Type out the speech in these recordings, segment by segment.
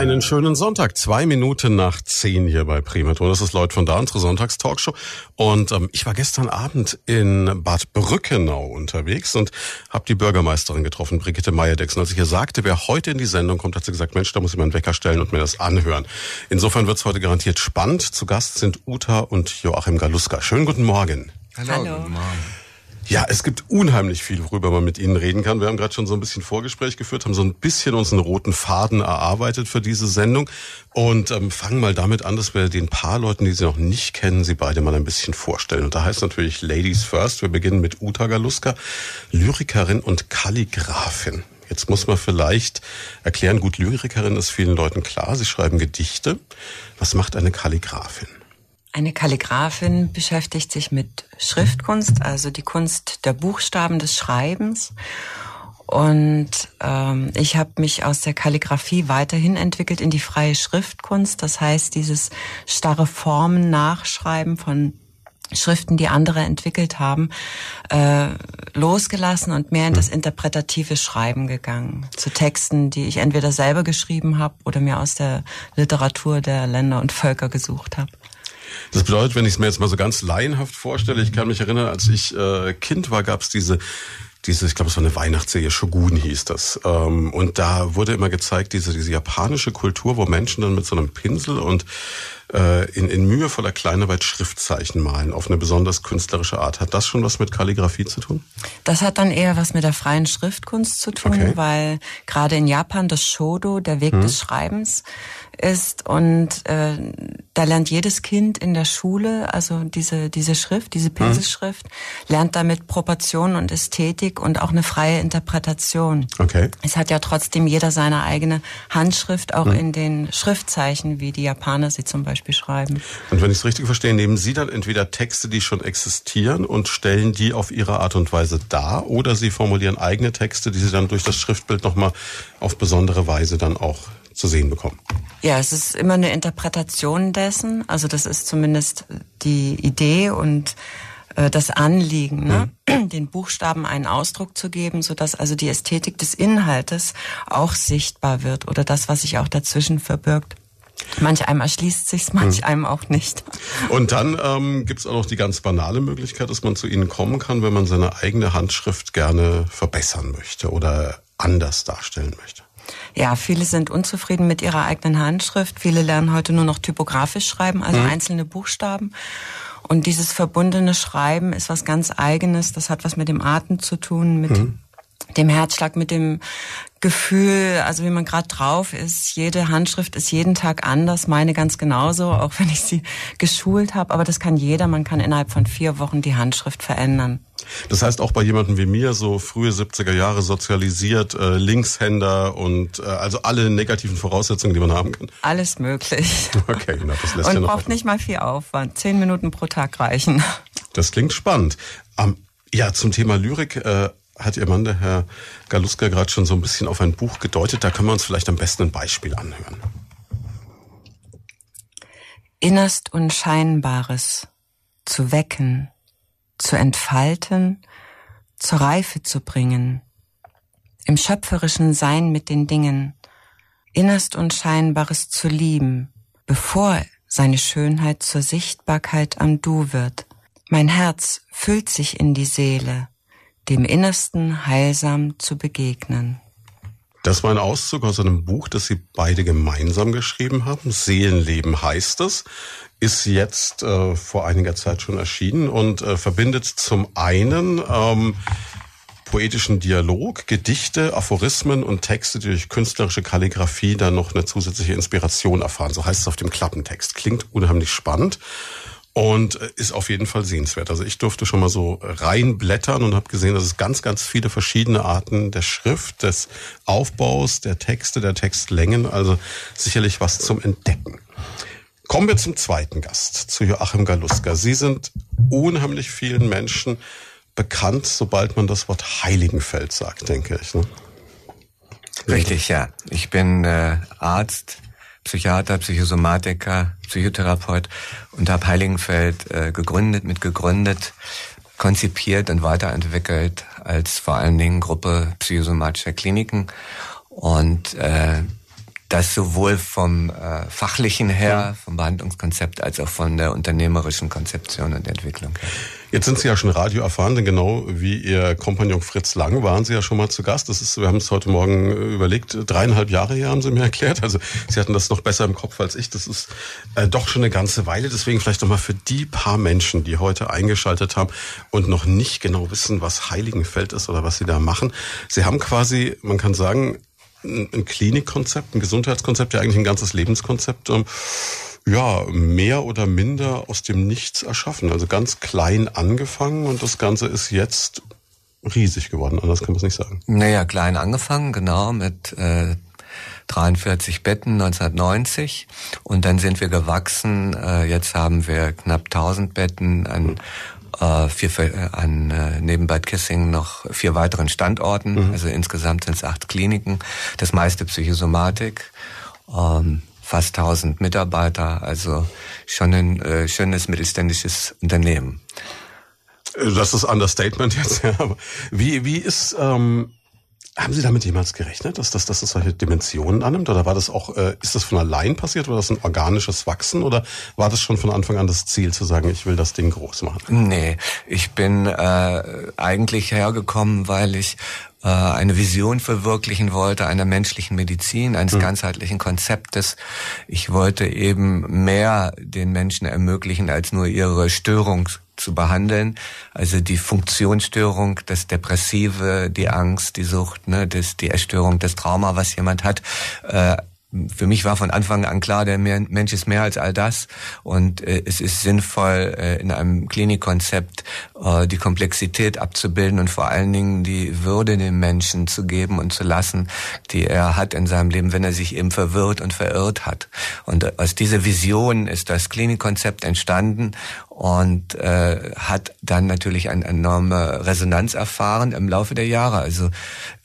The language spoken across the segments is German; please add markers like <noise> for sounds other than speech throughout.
Einen schönen Sonntag, zwei Minuten nach zehn hier bei Primaton. Das ist Leut von da, unsere Sonntagstalkshow. Und ähm, ich war gestern Abend in Bad Brückenau unterwegs und habe die Bürgermeisterin getroffen, Brigitte Meyerdex. Und als ich ihr sagte, wer heute in die Sendung kommt, hat sie gesagt, Mensch, da muss ich mal einen Wecker stellen und mir das anhören. Insofern wird's heute garantiert spannend. Zu Gast sind Uta und Joachim Galuska. Schönen guten Morgen. Hallo. Hallo. Guten Morgen. Ja, es gibt unheimlich viel, worüber man mit Ihnen reden kann. Wir haben gerade schon so ein bisschen Vorgespräch geführt, haben so ein bisschen unseren roten Faden erarbeitet für diese Sendung und ähm, fangen mal damit an, dass wir den paar Leuten, die Sie noch nicht kennen, Sie beide mal ein bisschen vorstellen. Und da heißt natürlich Ladies First. Wir beginnen mit Uta Galuska, Lyrikerin und Kalligraphin. Jetzt muss man vielleicht erklären, gut, Lyrikerin ist vielen Leuten klar. Sie schreiben Gedichte. Was macht eine Kalligraphin? Eine Kalligraphin beschäftigt sich mit Schriftkunst, also die Kunst der Buchstaben des Schreibens. Und ähm, ich habe mich aus der Kalligraphie weiterhin entwickelt in die freie Schriftkunst. Das heißt, dieses starre Formen nachschreiben von Schriften, die andere entwickelt haben, äh, losgelassen und mehr in das interpretative Schreiben gegangen. Zu Texten, die ich entweder selber geschrieben habe oder mir aus der Literatur der Länder und Völker gesucht habe. Das bedeutet, wenn ich es mir jetzt mal so ganz laienhaft vorstelle, ich kann mich erinnern, als ich äh, Kind war, gab es diese diese, ich glaube, es war eine Weihnachtsserie, Shogun hieß das. Ähm, und da wurde immer gezeigt, diese, diese japanische Kultur, wo Menschen dann mit so einem Pinsel und äh, in, in mühevoller Kleinarbeit Schriftzeichen malen, auf eine besonders künstlerische Art. Hat das schon was mit Kalligrafie zu tun? Das hat dann eher was mit der freien Schriftkunst zu tun, okay. weil gerade in Japan das Shodo, der Weg hm. des Schreibens, ist und äh, da lernt jedes Kind in der Schule, also diese diese Schrift, diese Pinselschrift, hm. lernt damit Proportion und Ästhetik und auch eine freie Interpretation. Okay. Es hat ja trotzdem jeder seine eigene Handschrift, auch hm. in den Schriftzeichen, wie die Japaner sie zum Beispiel Beispiel schreiben. Und wenn ich es richtig verstehe, nehmen Sie dann entweder Texte, die schon existieren und stellen die auf Ihre Art und Weise dar oder Sie formulieren eigene Texte, die Sie dann durch das Schriftbild nochmal auf besondere Weise dann auch zu sehen bekommen. Ja, es ist immer eine Interpretation dessen. Also das ist zumindest die Idee und äh, das Anliegen, ne? Mhm. den Buchstaben einen Ausdruck zu geben, so dass also die Ästhetik des Inhaltes auch sichtbar wird oder das, was sich auch dazwischen verbirgt. Manch einem erschließt sich's, manch hm. einem auch nicht. Und dann ähm, gibt es auch noch die ganz banale Möglichkeit, dass man zu Ihnen kommen kann, wenn man seine eigene Handschrift gerne verbessern möchte oder anders darstellen möchte. Ja, viele sind unzufrieden mit ihrer eigenen Handschrift. Viele lernen heute nur noch typografisch schreiben, also mhm. einzelne Buchstaben. Und dieses verbundene Schreiben ist was ganz Eigenes. Das hat was mit dem Atem zu tun, mit mhm dem Herzschlag, mit dem Gefühl, also wie man gerade drauf ist. Jede Handschrift ist jeden Tag anders, meine ganz genauso, auch wenn ich sie geschult habe. Aber das kann jeder, man kann innerhalb von vier Wochen die Handschrift verändern. Das heißt auch bei jemandem wie mir, so frühe 70er Jahre sozialisiert, äh, Linkshänder und äh, also alle negativen Voraussetzungen, die man haben kann. Alles möglich. <laughs> Okay, na, das lässt und ja noch braucht nicht mal viel Aufwand. Zehn Minuten pro Tag reichen. Das klingt spannend. Um, ja, zum Thema Lyrik. Äh, hat Ihr Mann, der Herr Galuska, gerade schon so ein bisschen auf ein Buch gedeutet. Da können wir uns vielleicht am besten ein Beispiel anhören. Innerst Unscheinbares zu wecken, zu entfalten, zur Reife zu bringen, im schöpferischen Sein mit den Dingen, Innerst Unscheinbares zu lieben, bevor seine Schönheit zur Sichtbarkeit am Du wird. Mein Herz füllt sich in die Seele, dem Innersten heilsam zu begegnen. Das war ein Auszug aus einem Buch, das Sie beide gemeinsam geschrieben haben. Seelenleben heißt es, ist jetzt äh, vor einiger Zeit schon erschienen und äh, verbindet zum einen ähm, poetischen Dialog, Gedichte, Aphorismen und Texte, die durch künstlerische Kalligrafie dann noch eine zusätzliche Inspiration erfahren. So heißt es auf dem Klappentext. Klingt unheimlich spannend und äh, ist auf jeden Fall sehenswert. Also ich durfte schon mal so reinblättern und habe gesehen, dass es ganz, ganz viele verschiedene Arten der Schrift, des Aufbaus, der Texte, der Textlängen, also sicherlich was zum Entdecken. Kommen wir zum zweiten Gast, zu Joachim Galuska. Sie sind unheimlich vielen Menschen bekannt, sobald man das Wort Heiligenfeld sagt, denke ich. Ne? Richtig, ja. Ich bin äh, Arzt, Psychiater, Psychosomatiker, Psychotherapeut und habe Heiligenfeld äh, gegründet, mitgegründet, konzipiert und weiterentwickelt als vor allen Dingen Gruppe psychosomatischer Kliniken. Und äh, das sowohl vom äh, fachlichen her, vom Behandlungskonzept, als auch von der unternehmerischen Konzeption und Entwicklung her. Jetzt sind Sie ja schon Radio erfahren, denn genau wie Ihr Kompagnon Fritz Lang waren Sie ja schon mal zu Gast. Das ist, wir haben es heute Morgen überlegt, dreieinhalb Jahre her haben Sie mir <laughs> erklärt. Also Sie hatten das noch besser im Kopf als ich. Das ist äh, doch schon eine ganze Weile. Deswegen vielleicht nochmal für die paar Menschen, die heute eingeschaltet haben und noch nicht genau wissen, was Heiligenfeld ist oder was Sie da machen. Sie haben quasi, man kann sagen, ein Klinikkonzept, ein Gesundheitskonzept, ja eigentlich ein ganzes Lebenskonzept, ähm, ja, mehr oder minder aus dem Nichts erschaffen. Also ganz klein angefangen und das Ganze ist jetzt riesig geworden, anders kann man es nicht sagen. Naja, klein angefangen, genau, mit äh, 43 Betten 1990 und dann sind wir gewachsen. Äh, jetzt haben wir knapp 1000 Betten an äh, vier, äh, an äh, neben Bad Kissing noch vier weiteren Standorten. Mhm. Also insgesamt sind es acht Kliniken. Das meiste Psychosomatik. Ähm, fast 1000 Mitarbeiter, also schon ein äh, schönes mittelständisches Unternehmen. Das ist Understatement jetzt. <laughs> Ja. Wie, wie ist ähm, haben Sie damit jemals gerechnet, dass das, dass das solche Dimensionen annimmt? Oder war das auch, äh, ist das von allein passiert? War das ein organisches Wachsen? Oder war das schon von Anfang an das Ziel zu sagen, ich will das Ding groß machen? Nee, ich bin äh, eigentlich hergekommen, weil ich äh, eine Vision verwirklichen wollte einer menschlichen Medizin, eines mhm. ganzheitlichen Konzeptes. Ich wollte eben mehr den Menschen ermöglichen als nur ihre Störung zu behandeln. Also die Funktionsstörung, das Depressive, die Angst, die Sucht, ne, das, die Erstörung, das Trauma, was jemand hat, äh, für mich war von Anfang an klar, der Mensch ist mehr als all das und äh, es ist sinnvoll, äh, in einem Klinikkonzept äh, die Komplexität abzubilden und vor allen Dingen die Würde dem Menschen zu geben und zu lassen, die er hat in seinem Leben, wenn er sich eben verwirrt und verirrt hat. Und aus dieser Vision ist das Klinikkonzept entstanden und äh, hat dann natürlich eine enorme Resonanz erfahren im Laufe der Jahre. Also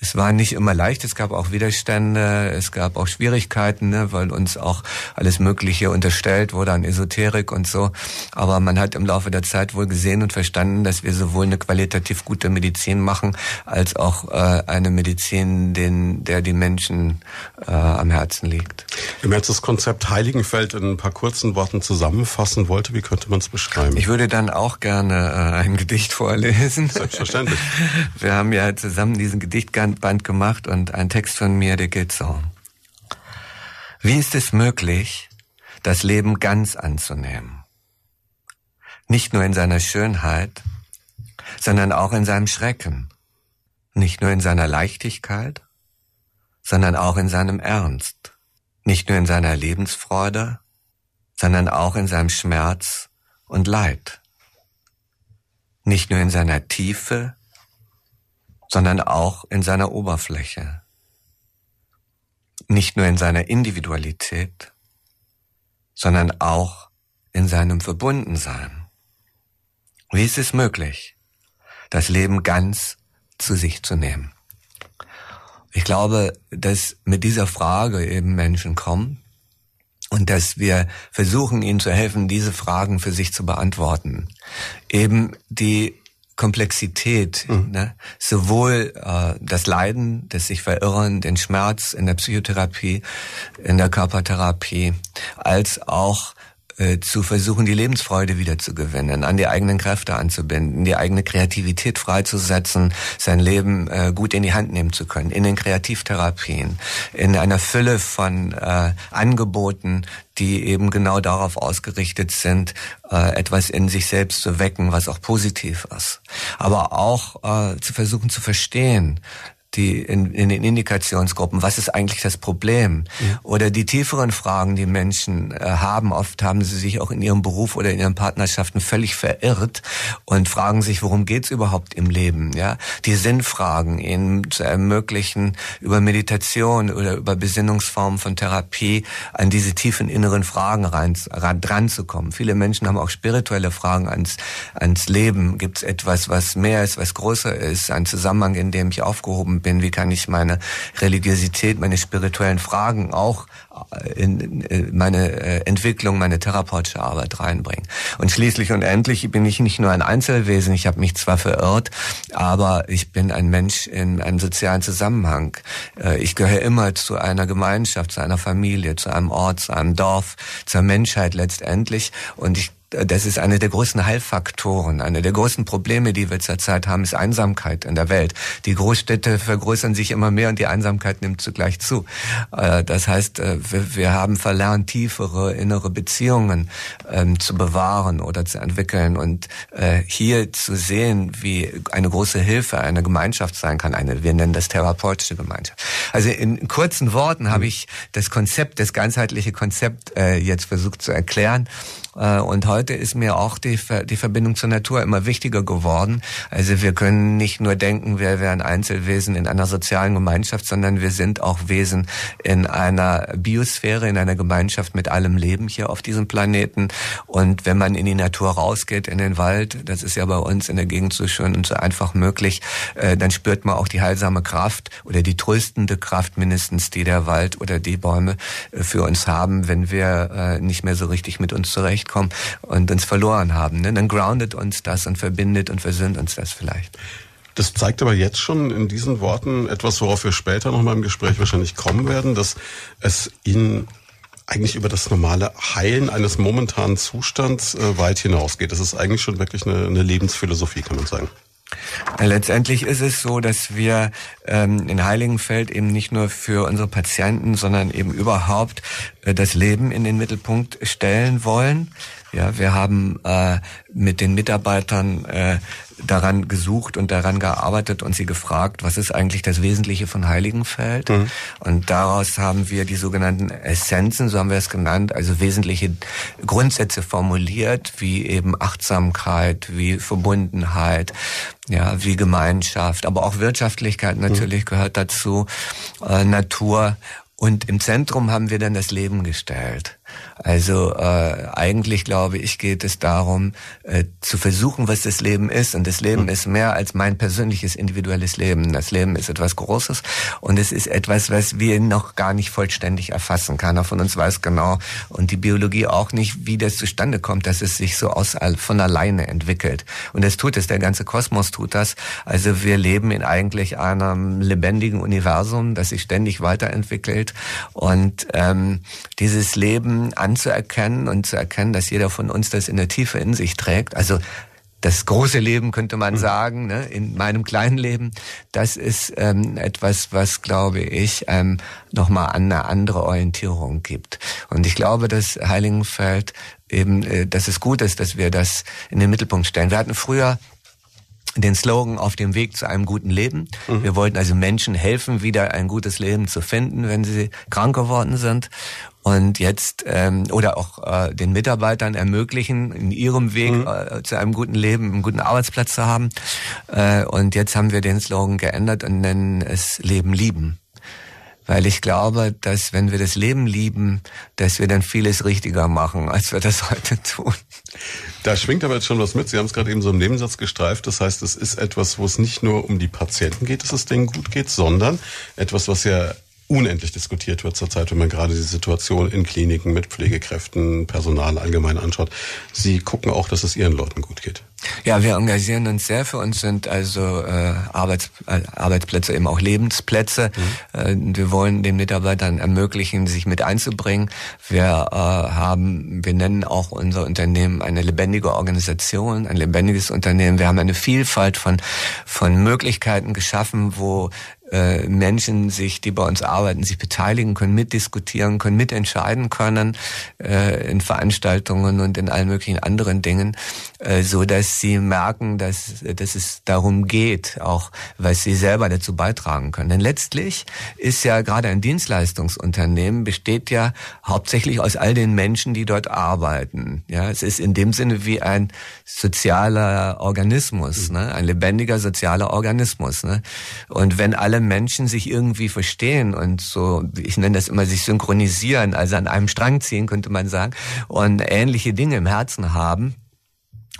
es war nicht immer leicht, es gab auch Widerstände, es gab auch Schwierigkeiten, ne, weil uns auch alles Mögliche unterstellt wurde an Esoterik und so. Aber man hat im Laufe der Zeit wohl gesehen und verstanden, dass wir sowohl eine qualitativ gute Medizin machen, als auch äh, eine Medizin, den, der die Menschen äh, am Herzen liegt. Wenn man jetzt das Konzept Heiligenfeld in ein paar kurzen Worten zusammenfassen wollte, wie könnte man es beschreiben? Schreiben. Ich würde dann auch gerne äh, ein Gedicht vorlesen. Selbstverständlich. <laughs> Wir haben ja zusammen diesen Gedichtband gemacht und ein Text von mir, der geht so. Wie ist es möglich, das Leben ganz anzunehmen? Nicht nur in seiner Schönheit, sondern auch in seinem Schrecken. Nicht nur in seiner Leichtigkeit, sondern auch in seinem Ernst. Nicht nur in seiner Lebensfreude, sondern auch in seinem Schmerz und Leid. Nicht nur in seiner Tiefe, sondern auch in seiner Oberfläche. Nicht nur in seiner Individualität, sondern auch in seinem Verbundensein. Wie ist es möglich, das Leben ganz zu sich zu nehmen? Ich glaube, dass mit dieser Frage eben Menschen kommen, und dass wir versuchen, ihnen zu helfen, diese Fragen für sich zu beantworten. Eben die Komplexität, mhm. ne? sowohl äh, das Leiden, das sich verirren, den Schmerz in der Psychotherapie, in der Körpertherapie, als auch äh, zu versuchen, die Lebensfreude wieder zu gewinnen, an die eigenen Kräfte anzubinden, die eigene Kreativität freizusetzen, sein Leben äh, gut in die Hand nehmen zu können, in den Kreativtherapien, in einer Fülle von äh, Angeboten, die eben genau darauf ausgerichtet sind, äh, etwas in sich selbst zu wecken, was auch positiv ist. Aber auch äh, zu versuchen zu verstehen, die in, in den Indikationsgruppen, was ist eigentlich das Problem? Ja. Oder die tieferen Fragen, die Menschen äh, haben, oft haben sie sich auch in ihrem Beruf oder in ihren Partnerschaften völlig verirrt und fragen sich, worum geht's überhaupt im Leben? Ja, die Sinnfragen ihnen zu ermöglichen, über Meditation oder über Besinnungsformen von Therapie an diese tiefen inneren Fragen rein, ran, dran zu kommen. Viele Menschen haben auch spirituelle Fragen ans, ans Leben. Gibt es etwas, was mehr ist, was größer ist, ein Zusammenhang, in dem ich aufgehoben bin, wie kann ich meine Religiosität, meine spirituellen Fragen auch in, in meine äh, Entwicklung, meine therapeutische Arbeit reinbringen. Und schließlich und endlich bin ich nicht nur ein Einzelwesen, ich habe mich zwar verirrt, aber ich bin ein Mensch in einem sozialen Zusammenhang. Äh, ich gehöre immer zu einer Gemeinschaft, zu einer Familie, zu einem Ort, zu einem Dorf, zur Menschheit letztendlich. Und ich das ist eine der größten Heilfaktoren. Eine der größten Probleme, die wir zurzeit haben, ist Einsamkeit in der Welt. Die Großstädte vergrößern sich immer mehr und die Einsamkeit nimmt zugleich zu. Äh, das heißt, äh, wir haben verlernt, tiefere innere Beziehungen ähm, zu bewahren oder zu entwickeln und äh, hier zu sehen, wie eine große Hilfe eine Gemeinschaft sein kann. Eine, wir nennen das therapeutische Gemeinschaft. Also in kurzen Worten habe ich das Konzept, das ganzheitliche Konzept jetzt versucht zu erklären. Äh, und heute ist mir auch die, die Verbindung zur Natur immer wichtiger geworden. Also wir können nicht nur denken, wir wären Einzelwesen in einer sozialen Gemeinschaft, sondern wir sind auch Wesen in einer Biosphäre, in einer Gemeinschaft mit allem Leben hier auf diesem Planeten. Und wenn man in die Natur rausgeht, in den Wald, das ist ja bei uns in der Gegend so schön und so einfach möglich, äh, dann spürt man auch die heilsame Kraft oder die tröstende Kraft mindestens, die der Wald oder die Bäume äh, für uns haben, wenn wir nicht mehr so richtig mit uns zurecht zurechtkommen und uns verloren haben. Ne? Dann groundet uns das und verbindet und versöhnt uns das vielleicht. Das zeigt aber jetzt schon in diesen Worten etwas, worauf wir später noch mal im Gespräch wahrscheinlich kommen werden, dass es Ihnen eigentlich über das normale Heilen eines momentanen Zustands äh, weit hinausgeht. Das ist eigentlich schon wirklich eine, eine Lebensphilosophie, kann man sagen. Letztendlich ist es so, dass wir ähm, in Heiligenfeld eben nicht nur für unsere Patienten, sondern eben überhaupt äh, das Leben in den Mittelpunkt stellen wollen. Ja, wir haben äh, mit den Mitarbeitern äh, daran gesucht und daran gearbeitet und sie gefragt, was ist eigentlich das Wesentliche von Heiligenfeld? Mhm. Und daraus haben wir die sogenannten Essenzen, so haben wir es genannt, also wesentliche Grundsätze formuliert, wie eben Achtsamkeit, wie Verbundenheit, ja, wie Gemeinschaft, aber auch Wirtschaftlichkeit natürlich mhm. gehört dazu, äh, Natur. Und im Zentrum haben wir dann das Leben gestellt. Also äh, eigentlich glaube ich, geht es darum, äh, zu versuchen, was das Leben ist. Und das Leben mhm. ist mehr als mein persönliches individuelles Leben. Das Leben ist etwas Großes und es ist etwas, was wir noch gar nicht vollständig erfassen. Keiner von uns weiß genau und die Biologie auch nicht, wie das zustande kommt, dass es sich so aus von alleine entwickelt. Und das tut es, der ganze Kosmos tut das. Also wir leben in eigentlich einem lebendigen Universum, das sich ständig weiterentwickelt. Und ähm, dieses Leben anzuerkennen und zu erkennen, dass jeder von uns das in der Tiefe in sich trägt. Also das große Leben könnte man mhm. sagen, ne, in meinem kleinen Leben, das ist ähm, etwas, was, glaube ich, ähm, nochmal eine andere Orientierung gibt. Und ich glaube, dass Heiligenfeld eben, äh, dass es gut ist, dass wir das in den Mittelpunkt stellen. Wir hatten früher den Slogan auf dem Weg zu einem guten Leben. Mhm. Wir wollten also Menschen helfen, wieder ein gutes Leben zu finden, wenn sie krank geworden sind und jetzt ähm, oder auch äh, den Mitarbeitern ermöglichen, in ihrem Weg mhm. äh, zu einem guten Leben, einen guten Arbeitsplatz zu haben. Äh, und jetzt haben wir den Slogan geändert und nennen es Leben lieben. Weil ich glaube, dass wenn wir das Leben lieben, dass wir dann vieles richtiger machen, als wir das <laughs> heute tun. Da schwingt aber jetzt schon was mit. Sie haben es gerade eben so im Nebensatz gestreift. Das heißt, es ist etwas, wo es nicht nur um die Patienten geht, dass es denen gut geht, sondern etwas, was ja unendlich diskutiert wird zurzeit, wenn man gerade die Situation in Kliniken mit Pflegekräften, Personal allgemein anschaut. Sie gucken auch, dass es Ihren Leuten gut geht. Ja, wir engagieren uns sehr. Für uns sind also äh, Arbeits, äh, Arbeitsplätze eben auch Lebensplätze. Mhm. Äh, wir wollen den Mitarbeitern ermöglichen, sich mit einzubringen. Wir äh, haben, wir nennen auch unser Unternehmen eine lebendige Organisation, ein lebendiges Unternehmen. Wir haben eine Vielfalt von von Möglichkeiten geschaffen, wo äh, Menschen sich, die bei uns arbeiten, sich beteiligen können, mitdiskutieren können, mitentscheiden können äh, in Veranstaltungen und in allen möglichen anderen Dingen, äh, so dass sie merken, dass, dass es darum geht, auch was sie selber dazu beitragen können. Denn letztlich ist ja gerade ein Dienstleistungsunternehmen besteht ja hauptsächlich aus all den Menschen, die dort arbeiten. Ja, es ist in dem Sinne wie ein sozialer Organismus, ne? ein lebendiger sozialer Organismus. Ne? Und wenn alle Menschen sich irgendwie verstehen und so, ich nenne das immer, sich synchronisieren, also an einem Strang ziehen, könnte man sagen, und ähnliche Dinge im Herzen haben,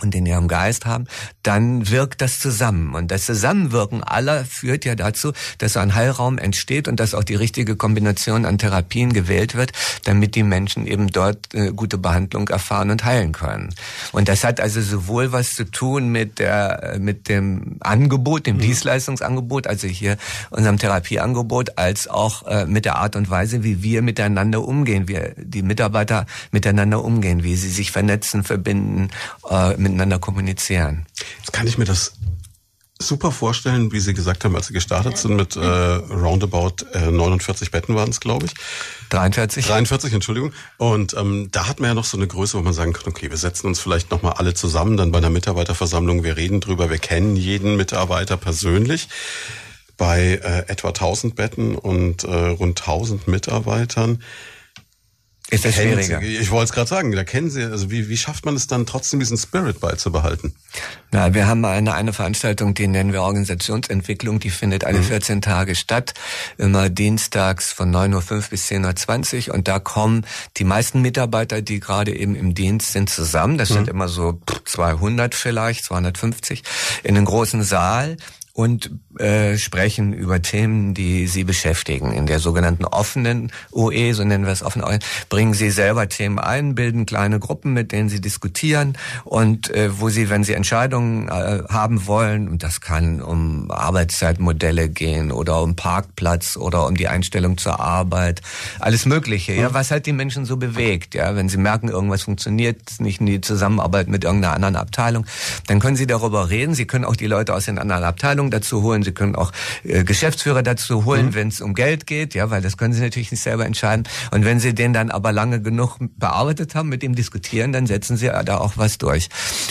und in ihrem Geist haben, dann wirkt das zusammen. Und das Zusammenwirken aller führt ja dazu, dass ein Heilraum entsteht und dass auch die richtige Kombination an Therapien gewählt wird, damit die Menschen eben dort äh, gute Behandlung erfahren und heilen können. Und das hat also sowohl was zu tun mit der, mit dem Angebot, dem mhm. Dienstleistungsangebot, also hier unserem Therapieangebot, als auch äh, mit der Art und Weise, wie wir miteinander umgehen, wie die Mitarbeiter miteinander umgehen, wie sie sich vernetzen, verbinden, äh, miteinander kommunizieren. Jetzt kann ich mir das super vorstellen, wie Sie gesagt haben, als Sie gestartet sind mit äh, roundabout äh, 49 Betten waren es, glaube ich. 43. 43, Entschuldigung. Und ähm, da hat man ja noch so eine Größe, wo man sagen kann, okay, wir setzen uns vielleicht nochmal alle zusammen, dann bei einer Mitarbeiterversammlung, wir reden drüber, wir kennen jeden Mitarbeiter persönlich. Bei äh, etwa 1000 Betten und äh, rund 1000 Mitarbeitern ist das schwieriger. Ich wollte es gerade sagen, da kennen Sie, also wie, wie schafft man es dann trotzdem, diesen Spirit beizubehalten? Na, wir haben eine, eine Veranstaltung, die nennen wir Organisationsentwicklung, die findet alle mhm. 14 Tage statt, immer dienstags von 9.05 Uhr bis 10.20 Uhr und da kommen die meisten Mitarbeiter, die gerade eben im Dienst sind, zusammen. Das mhm. sind immer so 200 vielleicht, 250 in den großen Saal und äh, sprechen über Themen, die sie beschäftigen. In der sogenannten offenen OE, so nennen wir es offen, bringen sie selber Themen ein, bilden kleine Gruppen, mit denen sie diskutieren und äh, wo sie, wenn sie Entscheidungen äh, haben wollen, und das kann um Arbeitszeitmodelle gehen oder um Parkplatz oder um die Einstellung zur Arbeit, alles Mögliche, ja, was halt die Menschen so bewegt, ja, wenn sie merken, irgendwas funktioniert nicht in die Zusammenarbeit mit irgendeiner anderen Abteilung, dann können sie darüber reden. Sie können auch die Leute aus den anderen Abteilungen Abteilung dazu holen, Sie können auch äh, Geschäftsführer dazu holen, mhm. wenn es um Geld geht, ja, weil das können Sie natürlich nicht selber entscheiden. Und wenn Sie den dann aber lange genug bearbeitet haben, mit ihm diskutieren, dann setzen Sie da auch was durch.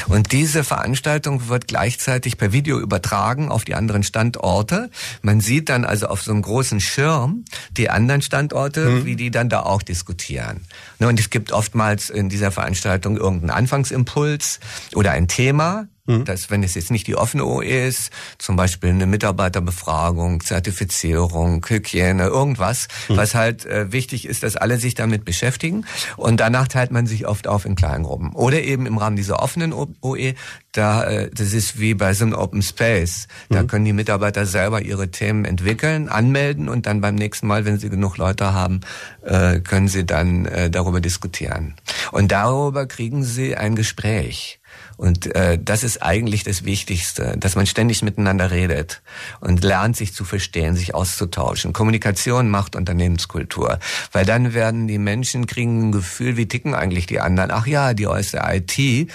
Und diese Veranstaltung wird gleichzeitig per Video übertragen auf die anderen Standorte. Man sieht dann also auf so einem großen Schirm die anderen Standorte, mhm. wie die dann da auch diskutieren. Ne, und es gibt oftmals in dieser Veranstaltung irgendeinen Anfangsimpuls oder ein Thema, Mhm. Dass, wenn es jetzt nicht die offene OE ist, zum Beispiel eine Mitarbeiterbefragung, Zertifizierung, Hygiene, irgendwas, mhm. was halt äh, wichtig ist, dass alle sich damit beschäftigen. Und danach teilt man sich oft auf in Kleingruppen. Oder eben im Rahmen dieser offenen OE, da, äh, das ist wie bei so einem Open Space. Da mhm. können die Mitarbeiter selber ihre Themen entwickeln, anmelden und dann beim nächsten Mal, wenn sie genug Leute haben, äh, können sie dann äh, darüber diskutieren. Und darüber kriegen sie ein Gespräch. Und äh, das ist eigentlich das Wichtigste, dass man ständig miteinander redet und lernt, sich zu verstehen, sich auszutauschen. Kommunikation macht Unternehmenskultur, weil dann werden die Menschen kriegen ein Gefühl, wie ticken eigentlich die anderen. Ach ja, die aus der IT,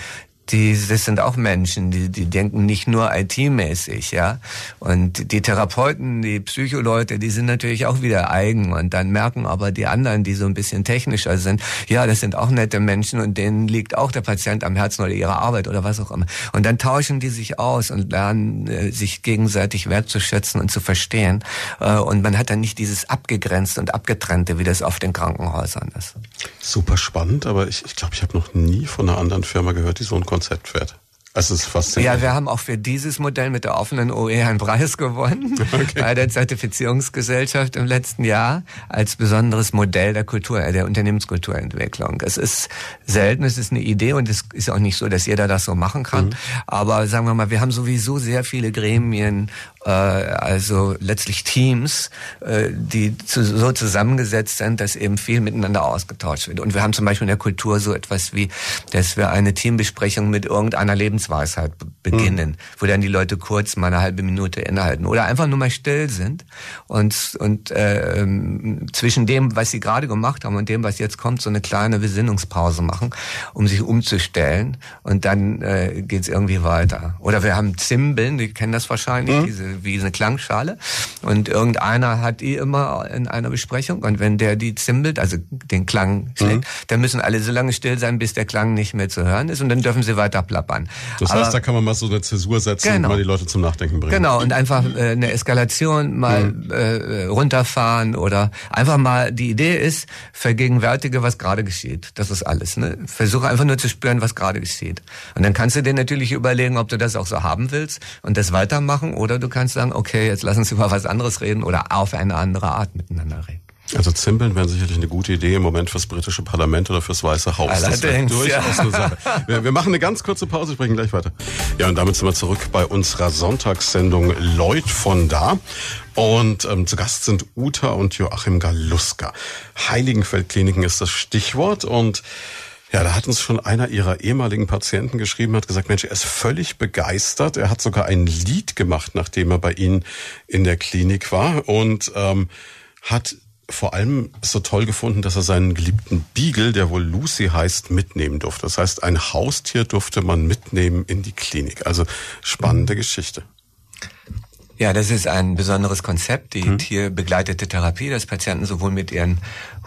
die, das sind auch Menschen, die, die denken nicht nur IT-mäßig, ja. Und die Therapeuten, die Psycholeute, die sind natürlich auch wieder eigen und dann merken aber die anderen, die so ein bisschen technischer sind, ja, das sind auch nette Menschen und denen liegt auch der Patient am Herzen oder ihre Arbeit oder was auch immer. Und dann tauschen die sich aus und lernen, äh, sich gegenseitig wertzuschätzen und zu verstehen. Äh, und man hat dann nicht dieses abgegrenzte und abgetrennte, wie das oft in Krankenhäusern ist. Super spannend, aber ich glaube, ich, glaub, ich habe noch nie von einer anderen Firma gehört, die so ein Konzept fährt. Es ist faszinierend. Ja, wir haben auch für dieses Modell mit der offenen OE einen Preis gewonnen <laughs> okay. bei der Zertifizierungsgesellschaft im letzten Jahr als besonderes Modell der Kultur, der Unternehmenskulturentwicklung. Es ist selten, es ist eine Idee und es ist auch nicht so, dass jeder das so machen kann. Mhm. Aber sagen wir mal, wir haben sowieso sehr viele Gremien also letztlich Teams, äh, die so zusammengesetzt sind, dass eben viel miteinander ausgetauscht wird. Und wir haben zum Beispiel in der Kultur so etwas wie, dass wir eine Teambesprechung mit irgendeiner Lebensweisheit beginnen, mhm. wo dann die Leute kurz mal eine halbe Minute innehalten oder einfach nur mal still sind und, und äh, zwischen dem, was sie gerade gemacht haben und dem, was jetzt kommt, so eine kleine Besinnungspause machen, um sich umzustellen und dann äh, geht es irgendwie weiter. Oder wir haben Zimbeln, die kennen das wahrscheinlich, mhm. diese wie eine Klangschale. Und irgendeiner hat die immer in einer Besprechung. Und wenn der die zimbelt, also den Klang schlägt, mhm. dann müssen alle so lange still sein, bis der Klang nicht mehr zu hören ist. Und dann dürfen sie weiter plappern. Das heißt, da kann man mal so eine Zäsur setzen genau. und mal die Leute zum Nachdenken bringen. Genau, und einfach äh, eine Eskalation mal mhm. äh, runterfahren oder einfach mal, die Idee ist, vergegenwärtige, was gerade geschieht. Das ist alles. Ne? Versuche einfach nur zu spüren, was gerade geschieht. Und dann kannst du dir natürlich überlegen, ob du das auch so haben willst und das weitermachen oder du kannst kannst sagen, okay, jetzt lass uns über was anderes reden oder auf eine andere Art miteinander reden. Also Zimbeln wäre sicherlich eine gute Idee im Moment fürs britische Parlament oder fürs Weiße Haus. Allerdings, das durchaus ja. eine Sache. Wir, wir, machen eine ganz kurze Pause, sprechen gleich weiter. Ja, und damit sind wir zurück bei unserer Sonntagssendung Lloyd von da. Und ähm, zu Gast sind Uta und Joachim Galuska. Heiligenfeld-Kliniken ist das Stichwort und ja, da hat uns schon einer ihrer ehemaligen Patienten geschrieben, hat gesagt, Mensch, er ist völlig begeistert. Er hat sogar ein Lied gemacht, nachdem er bei Ihnen in der Klinik war und ähm, hat vor allem so toll gefunden, dass er seinen geliebten Beagle, der wohl Lucy heißt, mitnehmen durfte. Das heißt, ein Haustier durfte man mitnehmen in die Klinik. Also spannende Geschichte. Ja, das ist ein besonderes Konzept, die hm. tierbegleitete Therapie, dass Patienten sowohl mit ihren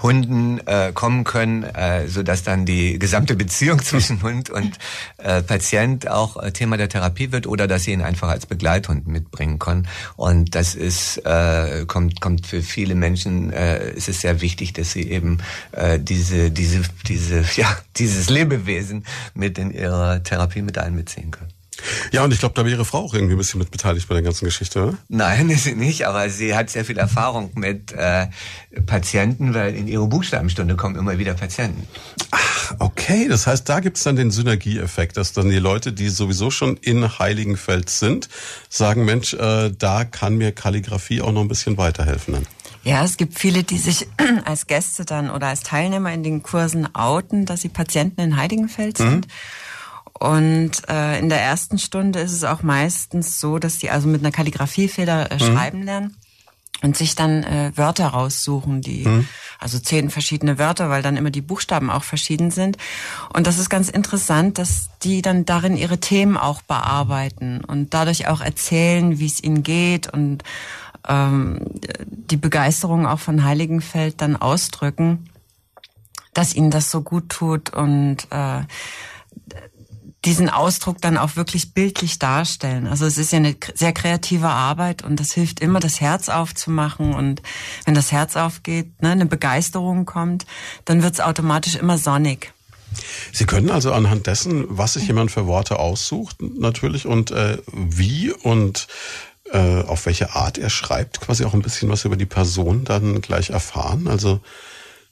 Hunden äh, kommen können, äh, so dass dann die gesamte Beziehung <laughs> zwischen Hund und äh, Patient auch äh, Thema der Therapie wird oder dass sie ihn einfach als Begleithund mitbringen können. Und das ist äh, kommt kommt für viele Menschen äh, ist es sehr wichtig, dass sie eben äh, diese diese diese <laughs> ja dieses Lebewesen mit in ihrer Therapie mit einbeziehen können. Ja, und ich glaube, da wäre Ihre Frau auch irgendwie ein bisschen mit beteiligt bei der ganzen Geschichte, oder? Nein, <laughs> ist sie nicht, aber sie hat sehr viel Erfahrung mit äh, Patienten, weil in ihre Buchstabenstunde kommen immer wieder Patienten. Ach, okay. Das heißt, da gibt's dann den Synergieeffekt, dass dann die Leute, die sowieso schon in Heiligenfeld sind, sagen, Mensch, äh, da kann mir Kalligrafie auch noch ein bisschen weiterhelfen. Dann. Ja, es gibt viele, die sich <clears throat> als Gäste dann oder als Teilnehmer in den Kursen outen, dass sie Patienten in Heiligenfeld sind. Mhm. Und äh, in der ersten Stunde ist es auch meistens so, dass die also mit einer Kalligrafiefeder äh, mhm. schreiben lernen und sich dann äh, Wörter raussuchen, die mhm. also zehn verschiedene Wörter, weil dann immer die Buchstaben auch verschieden sind. Und das ist ganz interessant, dass die dann darin ihre Themen auch bearbeiten und dadurch auch erzählen, wie es ihnen geht und ähm, die Begeisterung auch von Heiligenfeld dann ausdrücken, dass ihnen das so gut tut und äh, diesen Ausdruck dann auch wirklich bildlich darstellen. Also es ist ja eine sehr kreative Arbeit und das hilft immer, das Herz aufzumachen. Und wenn das Herz aufgeht, ne, eine Begeisterung kommt, dann wird es automatisch immer sonnig. Sie können also anhand dessen, was sich jemand für Worte aussucht, natürlich und äh, wie und äh, auf welche Art er schreibt, quasi auch ein bisschen was über die Person dann gleich erfahren. Also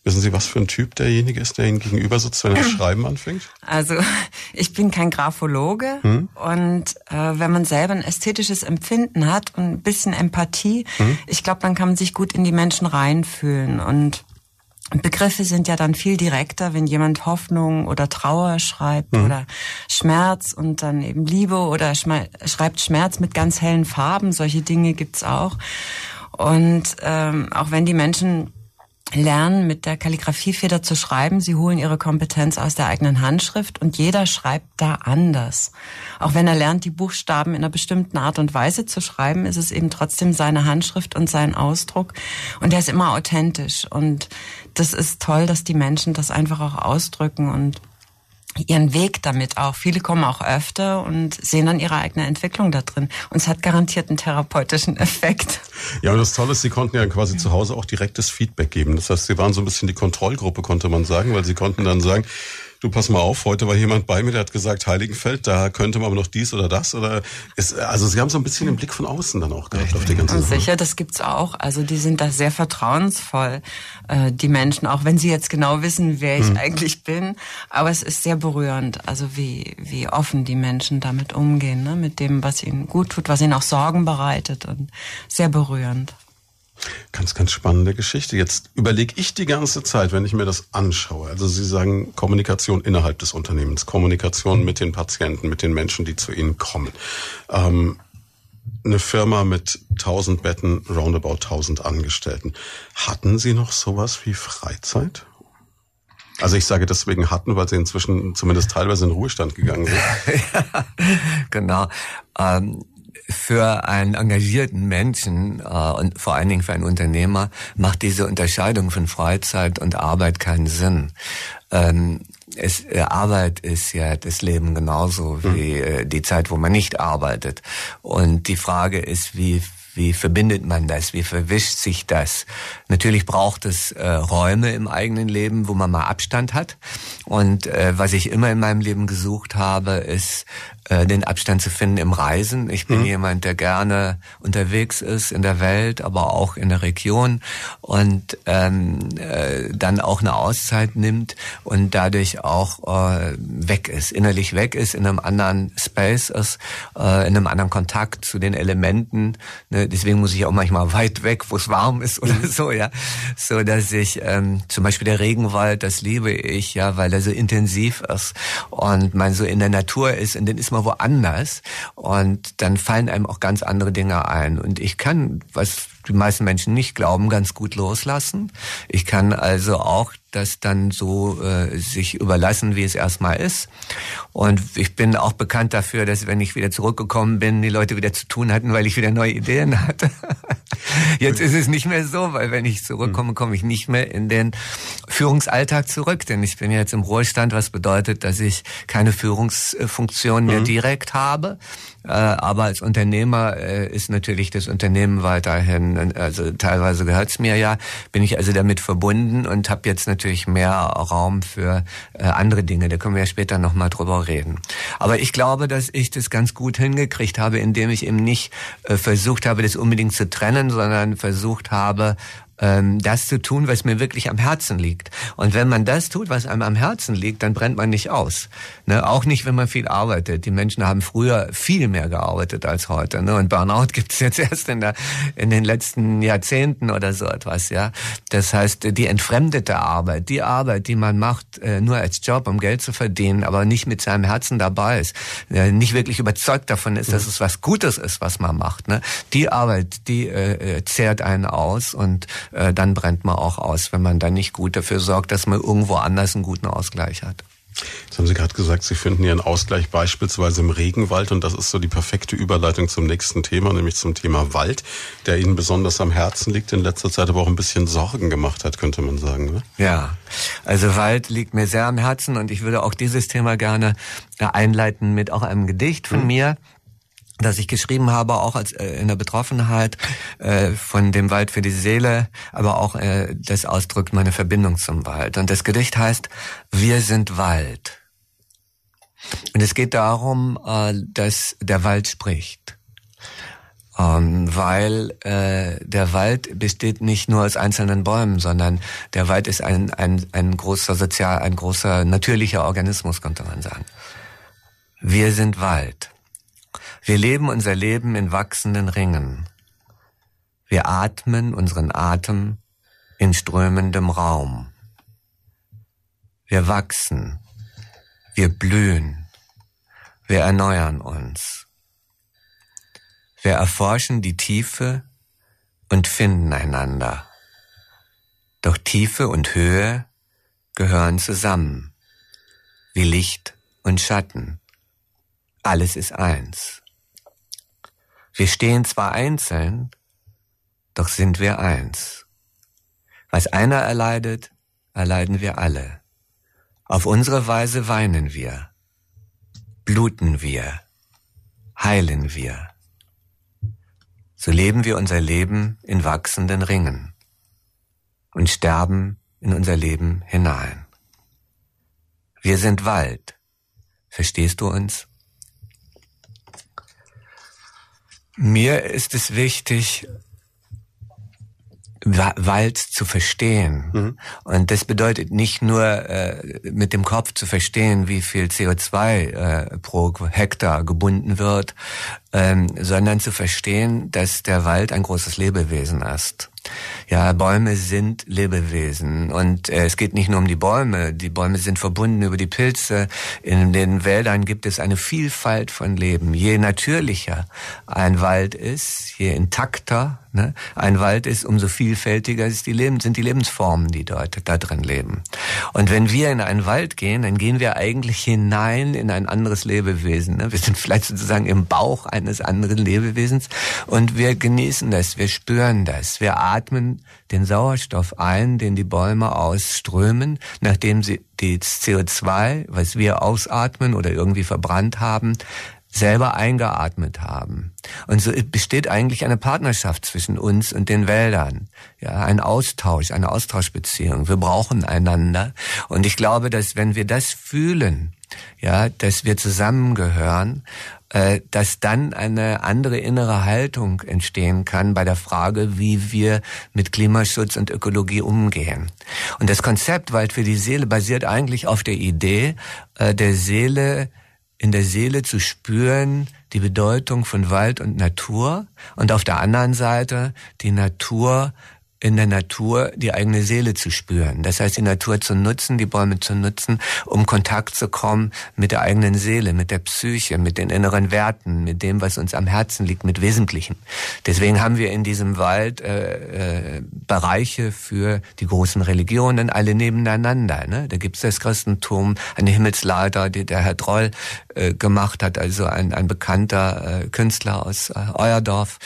Wissen Sie, was für ein Typ derjenige ist, der Ihnen gegenüber sitzt, wenn er <clears throat> Schreiben anfängt? Also <laughs> ich bin kein Graphologe hm? und äh, wenn man selber ein ästhetisches Empfinden hat und ein bisschen Empathie, hm? ich glaube, dann kann man sich gut in die Menschen reinfühlen und Begriffe sind ja dann viel direkter, wenn jemand Hoffnung oder Trauer schreibt mhm. oder Schmerz und dann eben Liebe oder schreibt Schmerz mit ganz hellen Farben. Solche Dinge gibt's auch. Und ähm, auch wenn die Menschen lernen, mit der Kalligrafiefeder zu schreiben. Sie holen ihre Kompetenz aus der eigenen Handschrift und jeder schreibt da anders. Auch wenn er lernt, die Buchstaben in einer bestimmten Art und Weise zu schreiben, ist es eben trotzdem seine Handschrift und sein Ausdruck und der ist immer authentisch und das ist toll, dass die Menschen das einfach auch ausdrücken und ihren Weg damit auch. Viele kommen auch öfter und sehen dann ihre eigene Entwicklung da drin. Und es hat garantiert einen therapeutischen <laughs> Effekt. Ja, und das Tolle ist, Sie konnten ja quasi zu Hause auch direktes Feedback geben. Das heißt, Sie waren so ein bisschen die Kontrollgruppe, konnte man sagen, weil Sie konnten dann sagen, du pass mal auf, heute war jemand bei mir, der hat gesagt, Heiligenfeld, da könnte man aber noch dies oder das oder ist, also sie haben so ein bisschen den Blick von außen dann auch gehabt auf die ganze Sache. Sicher, das gibt's auch. Also die sind da sehr vertrauensvoll, äh, die Menschen, auch wenn sie jetzt genau wissen, wer ich hm. eigentlich bin. Aber es ist sehr berührend, also wie, wie offen die Menschen damit umgehen, ne? mit dem, was ihnen gut tut, was ihnen auch Sorgen bereitet und sehr berührend. Ganz, ganz spannende Geschichte. Jetzt überlege ich die ganze Zeit, wenn ich mir das anschaue. Also Sie sagen Kommunikation innerhalb des Unternehmens, Kommunikation mit den Patienten, mit den Menschen, die zu Ihnen kommen. Ähm, eine Firma mit 1000 Betten, roundabout 1000 Angestellten. Hatten Sie noch sowas wie Freizeit? Also ich sage deswegen hatten, weil sie inzwischen zumindest teilweise in Ruhestand gegangen sind. <laughs> ja, genau. Ähm, für einen engagierten Menschen äh, und vor allen Dingen für einen Unternehmer macht diese Unterscheidung von Freizeit und Arbeit keinen Sinn. Ähm, es, äh, Arbeit ist ja das Leben genauso hm. wie äh, die Zeit, wo man nicht arbeitet. Und die Frage ist, wie Wie verbindet man das? Wie verwischt sich das? Natürlich braucht es äh, Räume im eigenen Leben, wo man mal Abstand hat. Und äh, was ich immer in meinem Leben gesucht habe, ist äh, den Abstand zu finden im Reisen. Ich bin mhm. jemand, der gerne unterwegs ist in der Welt, aber auch in der Region und ähm, äh, dann auch eine Auszeit nimmt und dadurch auch äh, weg ist, innerlich weg ist, in einem anderen Space ist, äh, in einem anderen Kontakt zu den Elementen. Ne? Deswegen muss ich auch manchmal weit weg, wo es warm ist oder mhm. so, ja. So dass ich ähm, zum Beispiel der Regenwald, das liebe ich, ja, weil er so intensiv ist und man so in der Natur ist und dann ist man woanders und dann fallen einem auch ganz andere Dinge ein. Und ich kann, was die meisten Menschen nicht glauben, ganz gut loslassen. Ich kann also auch das dann so äh, sich überlassen, wie es erstmal ist. Und ich bin auch bekannt dafür, dass wenn ich wieder zurückgekommen bin, die Leute wieder zu tun hatten, weil ich wieder neue Ideen hatte. <laughs> Jetzt ist es nicht mehr so, weil wenn ich zurückkomme, komme ich nicht mehr in den Führungsalltag zurück, denn ich bin jetzt im Ruhestand, was bedeutet, dass ich keine Führungsfunktion mehr mhm. direkt habe. Äh, aber als Unternehmer äh, ist natürlich das Unternehmen weiterhin, also teilweise gehört es mir ja, bin ich also damit verbunden und habe jetzt natürlich mehr Raum für äh, andere Dinge. Da können wir ja später nochmal drüber reden. Aber ich glaube, dass ich das ganz gut hingekriegt habe, indem ich eben nicht versucht habe, das unbedingt zu trennen, sondern versucht habe, ähm, das zu tun, was mir wirklich am Herzen liegt. Und wenn man das tut, was einem am Herzen liegt, dann brennt man nicht aus. Ne? Auch nicht, wenn man viel arbeitet. Die Menschen haben früher viel mehr gearbeitet als heute. Ne? Und Burnout <laughs> gibt es jetzt erst in, der, in den letzten Jahrzehnten oder so etwas. Ja, Das heißt, die entfremdete Arbeit, die Arbeit, die man macht, äh, nur als Job, um Geld zu verdienen, aber nicht mit seinem Herzen dabei ist, äh, nicht wirklich überzeugt davon ist, dass es was Gutes ist, was man macht. Ne? Die Arbeit, die äh, äh zehrt einen aus und äh, dann brennt man auch aus, wenn man dann nicht gut dafür sorgt, dass man irgendwo anders einen guten Ausgleich hat. Jetzt haben Sie gerade gesagt, Sie finden Ihren Ausgleich beispielsweise im Regenwald und das ist so die perfekte Überleitung zum nächsten Thema, nämlich zum Thema Wald, der Ihnen besonders am Herzen liegt, in letzter Zeit aber auch ein bisschen Sorgen gemacht hat, könnte man sagen. Ne? Ja, also Wald liegt mir sehr am Herzen und ich würde auch dieses Thema gerne einleiten mit auch einem Gedicht von mhm. mir das ich geschrieben habe, auch als äh, in der Betroffenheit äh, von dem Wald für die Seele, aber auch äh, das ausdrückt meine Verbindung zum Wald. Und das Gedicht heißt Wir sind Wald. Und es geht darum, äh, dass der Wald spricht. Ähm, weil äh, der Wald besteht nicht nur aus einzelnen Bäumen, sondern der Wald ist ein, ein, ein großer sozial, ein großer natürlicher Organismus, könnte man sagen. Wir sind Wald. Wir leben unser Leben in wachsenden Ringen. Wir atmen unseren Atem in strömendem Raum. Wir wachsen, wir blühen, wir erneuern uns. Wir erforschen die Tiefe und finden einander. Doch Tiefe und Höhe gehören zusammen, wie Licht und Schatten. Alles ist eins. Wir stehen zwar einzeln, doch sind wir eins. Was einer erleidet, erleiden wir alle. Auf unsere Weise weinen wir, bluten wir, heilen wir. So leben wir unser Leben in wachsenden Ringen und sterben in unser Leben hinein. Wir sind Wald. Verstehst du uns? Mir ist es wichtig, Wald zu verstehen. Mhm. Und das bedeutet nicht nur äh, mit dem Kopf zu verstehen, wie viel CO2 äh, pro Hektar gebunden wird, ähm, sondern zu verstehen, dass der Wald ein großes Lebewesen ist. Ja, Bäume sind Lebewesen und äh, es geht nicht nur um die Bäume. Die Bäume sind verbunden über die Pilze. In den Wäldern gibt es eine Vielfalt von Leben. Je natürlicher ein Wald ist, je intakter ne, ein Wald ist, umso vielfältiger ist die Leben, sind die Lebensformen, die dort da drin leben. Und wenn wir in einen Wald gehen, dann gehen wir eigentlich hinein in ein anderes Lebewesen. Ne? Wir sind vielleicht sozusagen im Bauch eines anderen Lebewesens und wir genießen das, wir spüren das, wir atmen den Sauerstoff ein, den die Bäume ausströmen, nachdem sie das CO2, was wir ausatmen oder irgendwie verbrannt haben, selber eingeatmet haben. Und so besteht eigentlich eine Partnerschaft zwischen uns und den Wäldern. Ja, ein Austausch, eine Austauschbeziehung. Wir brauchen einander. Und ich glaube, dass wenn wir das fühlen, ja, dass wir zusammengehören, dass dann eine andere innere Haltung entstehen kann bei der Frage, wie wir mit Klimaschutz und Ökologie umgehen. Und das Konzept Wald für die Seele basiert eigentlich auf der Idee, äh, der Seele in der Seele zu spüren, die Bedeutung von Wald und Natur und auf der anderen Seite die Natur in der Natur die eigene Seele zu spüren. Das heißt, die Natur zu nutzen, die Bäume zu nutzen, um Kontakt zu kommen mit der eigenen Seele, mit der Psyche, mit den inneren Werten, mit dem, was uns am Herzen liegt, mit Wesentlichen. Deswegen haben wir in diesem Wald äh, äh, Bereiche für die großen Religionen, alle nebeneinander. Ne? Da gibt's das Christentum, eine Himmelsleiter, die der Herr Droll äh, gemacht hat, also ein, ein bekannter äh, Künstler aus äh, Euerdorf.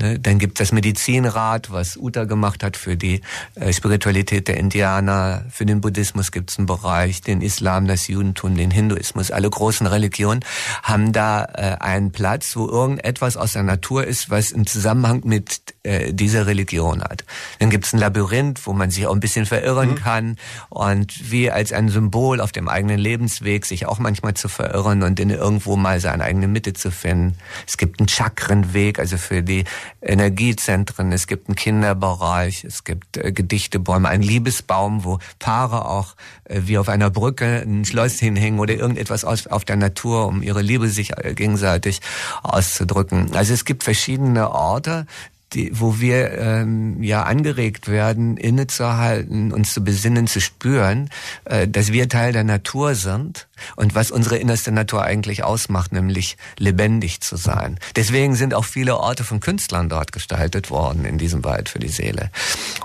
Ne? Dann gibt es das Medizinrat, was Uta gemacht hat für die äh, Spiritualität der Indianer. Für den Buddhismus gibt es einen Bereich, den Islam, das Judentum, den Hinduismus. Alle großen Religionen haben da äh, einen Platz, wo irgendetwas aus der Natur ist, was einen Zusammenhang mit äh, dieser Religion hat. Dann gibt es ein Labyrinth, wo man sich auch ein bisschen verirren mhm. kann und wie als ein Symbol auf dem eigenen Lebensweg sich auch manchmal zu verirren und in irgendwo mal seine eigene Mitte zu finden. Es gibt einen Chakrenweg, also für die Energiezentren, es gibt einen Kinderbereich, es gibt äh, Gedichtebäume, ein Liebesbaum, wo Paare auch äh, wie auf einer Brücke ein Schloss hinhängen oder irgendetwas aus, auf der Natur, um ihre Liebe sich äh, gegenseitig auszudrücken. Also es gibt verschiedene Orte, die, wo wir ähm, ja angeregt werden, innezuhalten, uns zu besinnen, zu spüren, äh, dass wir Teil der Natur sind und was unsere innerste Natur eigentlich ausmacht, nämlich lebendig zu sein. Deswegen sind auch viele Orte von Künstlern dort gestaltet worden in diesem Wald für die Seele.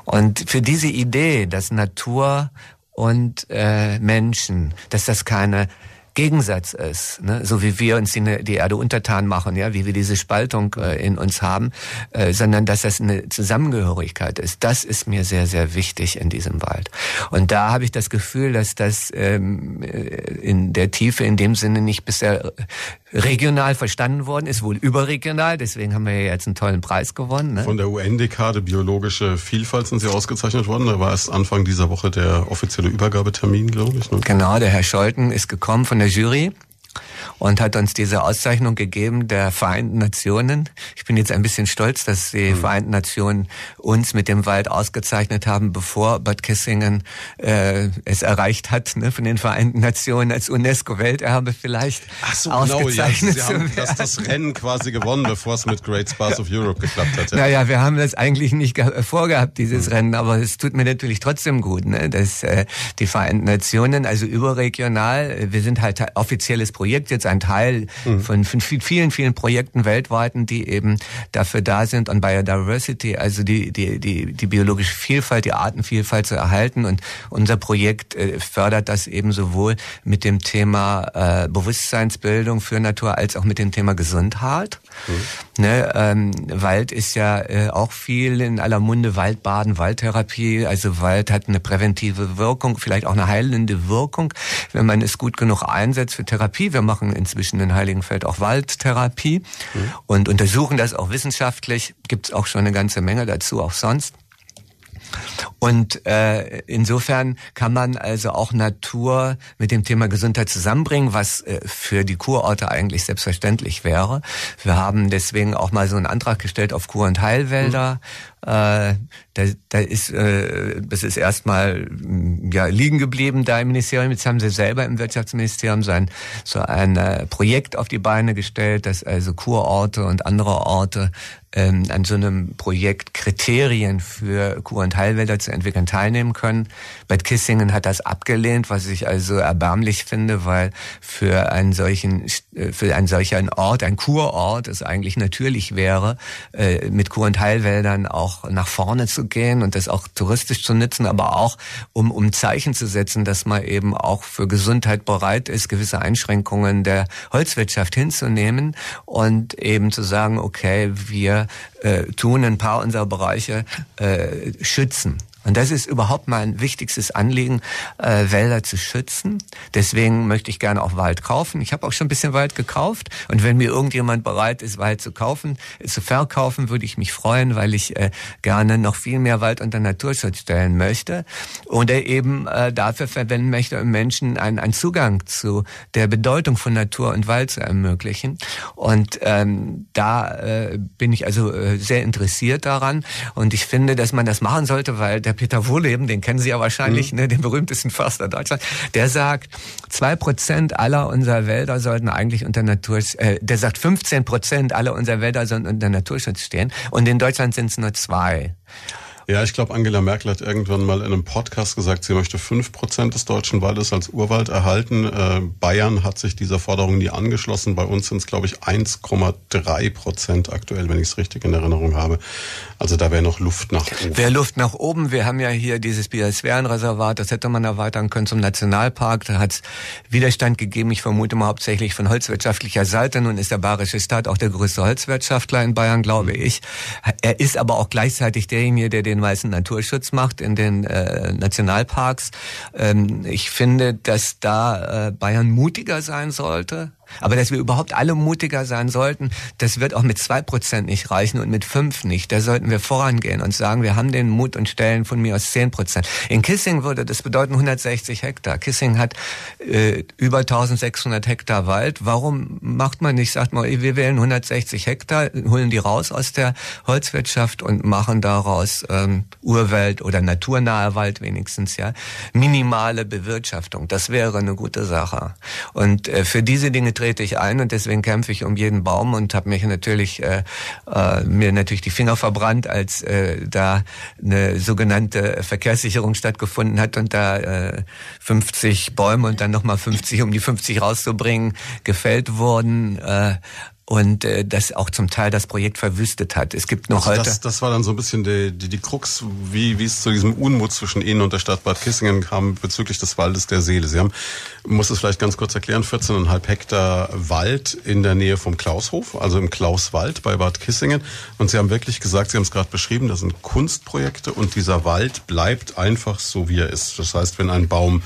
Und für diese Idee, dass Natur und äh, Menschen, dass das keine Gegensatz ist, ne? so wie wir uns die, die Erde untertan machen, ja, wie wir diese Spaltung äh, in uns haben, äh, sondern dass das eine Zusammengehörigkeit ist. Das ist mir sehr, sehr wichtig in diesem Wald. Und da habe ich das Gefühl, dass das ähm, äh, in der Tiefe in dem Sinne nicht bisher regional verstanden worden ist, wohl überregional. Deswegen haben wir ja jetzt einen tollen Preis gewonnen. Ne? Von der UN-Dekade Biologische Vielfalt sind Sie ausgezeichnet worden. Da war erst Anfang dieser Woche der offizielle Übergabetermin, glaube ich. Ne? Genau, der Herr Scholten ist gekommen von der jury. Und hat uns diese Auszeichnung gegeben der Vereinten Nationen. Ich bin jetzt ein bisschen stolz, dass die mhm. Vereinten Nationen uns mit dem Wald ausgezeichnet haben, bevor Bad Kissingen äh, es erreicht hat, ne, von den Vereinten Nationen als UNESCO-Welterbe vielleicht Ach so, ausgezeichnet genau, ja. Sie haben das, das Rennen quasi gewonnen, bevor es mit Great Spas of Europe geklappt hat. Ja. Naja, wir haben das eigentlich nicht vorgehabt, dieses mhm. Rennen, aber es tut mir natürlich trotzdem gut, ne, dass äh, die Vereinten Nationen, also überregional, wir sind halt offizielles Projekt jetzt ein Teil mhm. von, von vielen, vielen Projekten weltweiten, die eben dafür da sind, an Biodiversity, also die, die, die, die biologische Vielfalt, die Artenvielfalt zu erhalten. Und unser Projekt äh, fördert das eben sowohl mit dem Thema äh, Bewusstseinsbildung für Natur als auch mit dem Thema Gesundheit. Mhm. Ne, ähm, Wald ist ja äh, auch viel in aller Munde, Waldbaden, Waldtherapie. Also Wald hat eine präventive Wirkung, vielleicht auch eine heilende Wirkung, wenn man es gut genug einsetzt für Therapie. Wir machen inzwischen in Heiligenfeld auch Waldtherapie mhm. und untersuchen das auch wissenschaftlich. Gibt es auch schon eine ganze Menge dazu, auch sonst. Und äh, insofern kann man also auch Natur mit dem Thema Gesundheit zusammenbringen, was äh, für die Kurorte eigentlich selbstverständlich wäre. Wir haben deswegen auch mal so einen Antrag gestellt auf Kur- und Heilwälder. Mhm. Äh, da, da ist, äh, das ist erstmal ja, liegen geblieben da im Ministerium. Jetzt haben sie selber im Wirtschaftsministerium so ein, so ein äh, Projekt auf die Beine gestellt, dass also Kurorte und andere Orte ähm, an so einem Projekt Kriterien für Kur- und Heilwälder zu entwickeln teilnehmen können. Bad Kissingen hat das abgelehnt, was ich also erbärmlich finde, weil für einen solchen, äh, für einen solchen Ort, ein Kurort, es eigentlich natürlich wäre, äh, mit Kur- und Heilwäldern auch nach vorne zu gehen und das auch touristisch zu nutzen, aber auch um, um Zeichen zu setzen, dass man eben auch für Gesundheit bereit ist, gewisse Einschränkungen der Holzwirtschaft hinzunehmen und eben zu sagen, okay, wir äh, tun ein paar unserer Bereiche äh, schützen. Und das ist überhaupt mein wichtigstes Anliegen, äh, Wälder zu schützen. Deswegen möchte ich gerne auch Wald kaufen. Ich habe auch schon ein bisschen Wald gekauft. Und wenn mir irgendjemand bereit ist, Wald zu kaufen, zu verkaufen, würde ich mich freuen, weil ich äh, gerne noch viel mehr Wald unter Naturschutz stellen möchte. Oder eben äh, dafür verwenden möchte, um Menschen einen, einen Zugang zu der Bedeutung von Natur und Wald zu ermöglichen. Und ähm, da äh, bin ich also äh, sehr interessiert daran. Und ich finde, dass man das machen sollte, weil der Peter Wohleben, den kennen Sie ja wahrscheinlich, mhm. ne, den berühmtesten Förster Deutschlands, der sagt, zwei Prozent aller unserer Wälder sollten eigentlich unter Natur, äh, der sagt 15 Prozent aller unserer Wälder sollten unter Naturschutz stehen und in Deutschland sind es nur zwei. Ja, ich glaube, Angela Merkel hat irgendwann mal in einem Podcast gesagt, sie möchte fünf Prozent des deutschen Waldes als Urwald erhalten. Äh, Bayern hat sich dieser Forderung nie angeschlossen. Bei uns sind es, glaube ich, 1,3 Prozent aktuell, wenn ich es richtig in Erinnerung habe. Also da wäre noch Luft nach oben. Wäre Luft nach oben. Wir haben ja hier dieses Biosphärenreservat, das hätte man erweitern können zum Nationalpark. Da hat es Widerstand gegeben, ich vermute mal hauptsächlich von holzwirtschaftlicher Seite. Nun ist der Bayerische Staat auch der größte Holzwirtschaftler in Bayern, glaube mhm. ich. Er ist aber auch gleichzeitig derjenige, der den den meisten Naturschutz macht in den äh, Nationalparks. Ähm, ich finde, dass da äh, Bayern mutiger sein sollte aber dass wir überhaupt alle mutiger sein sollten, das wird auch mit zwei Prozent nicht reichen und mit fünf nicht. Da sollten wir vorangehen und sagen, wir haben den Mut und stellen von mir aus zehn Prozent. In Kissing würde das bedeuten 160 Hektar. Kissing hat äh, über 1600 Hektar Wald. Warum macht man nicht, sagt man, wir wählen 160 Hektar, holen die raus aus der Holzwirtschaft und machen daraus ähm, Urwald oder naturnahe Wald wenigstens, ja. Minimale Bewirtschaftung. Das wäre eine gute Sache. Und äh, für diese Dinge trete ich ein und deswegen kämpfe ich um jeden Baum und habe mich natürlich äh, äh, mir natürlich die Finger verbrannt, als äh, da eine sogenannte Verkehrssicherung stattgefunden hat und da äh, 50 Bäume und dann nochmal 50, um die 50 rauszubringen, gefällt wurden. Äh, und äh, das auch zum Teil das Projekt verwüstet hat. Es gibt noch also heute. Das, das war dann so ein bisschen die, die, die Krux, wie, wie es zu diesem Unmut zwischen Ihnen und der Stadt Bad Kissingen kam bezüglich des Waldes der Seele. Sie haben, muss es vielleicht ganz kurz erklären, 14,5 Hektar Wald in der Nähe vom Klaushof, also im Klauswald bei Bad Kissingen. Und Sie haben wirklich gesagt, Sie haben es gerade beschrieben, das sind Kunstprojekte und dieser Wald bleibt einfach so, wie er ist. Das heißt, wenn ein Baum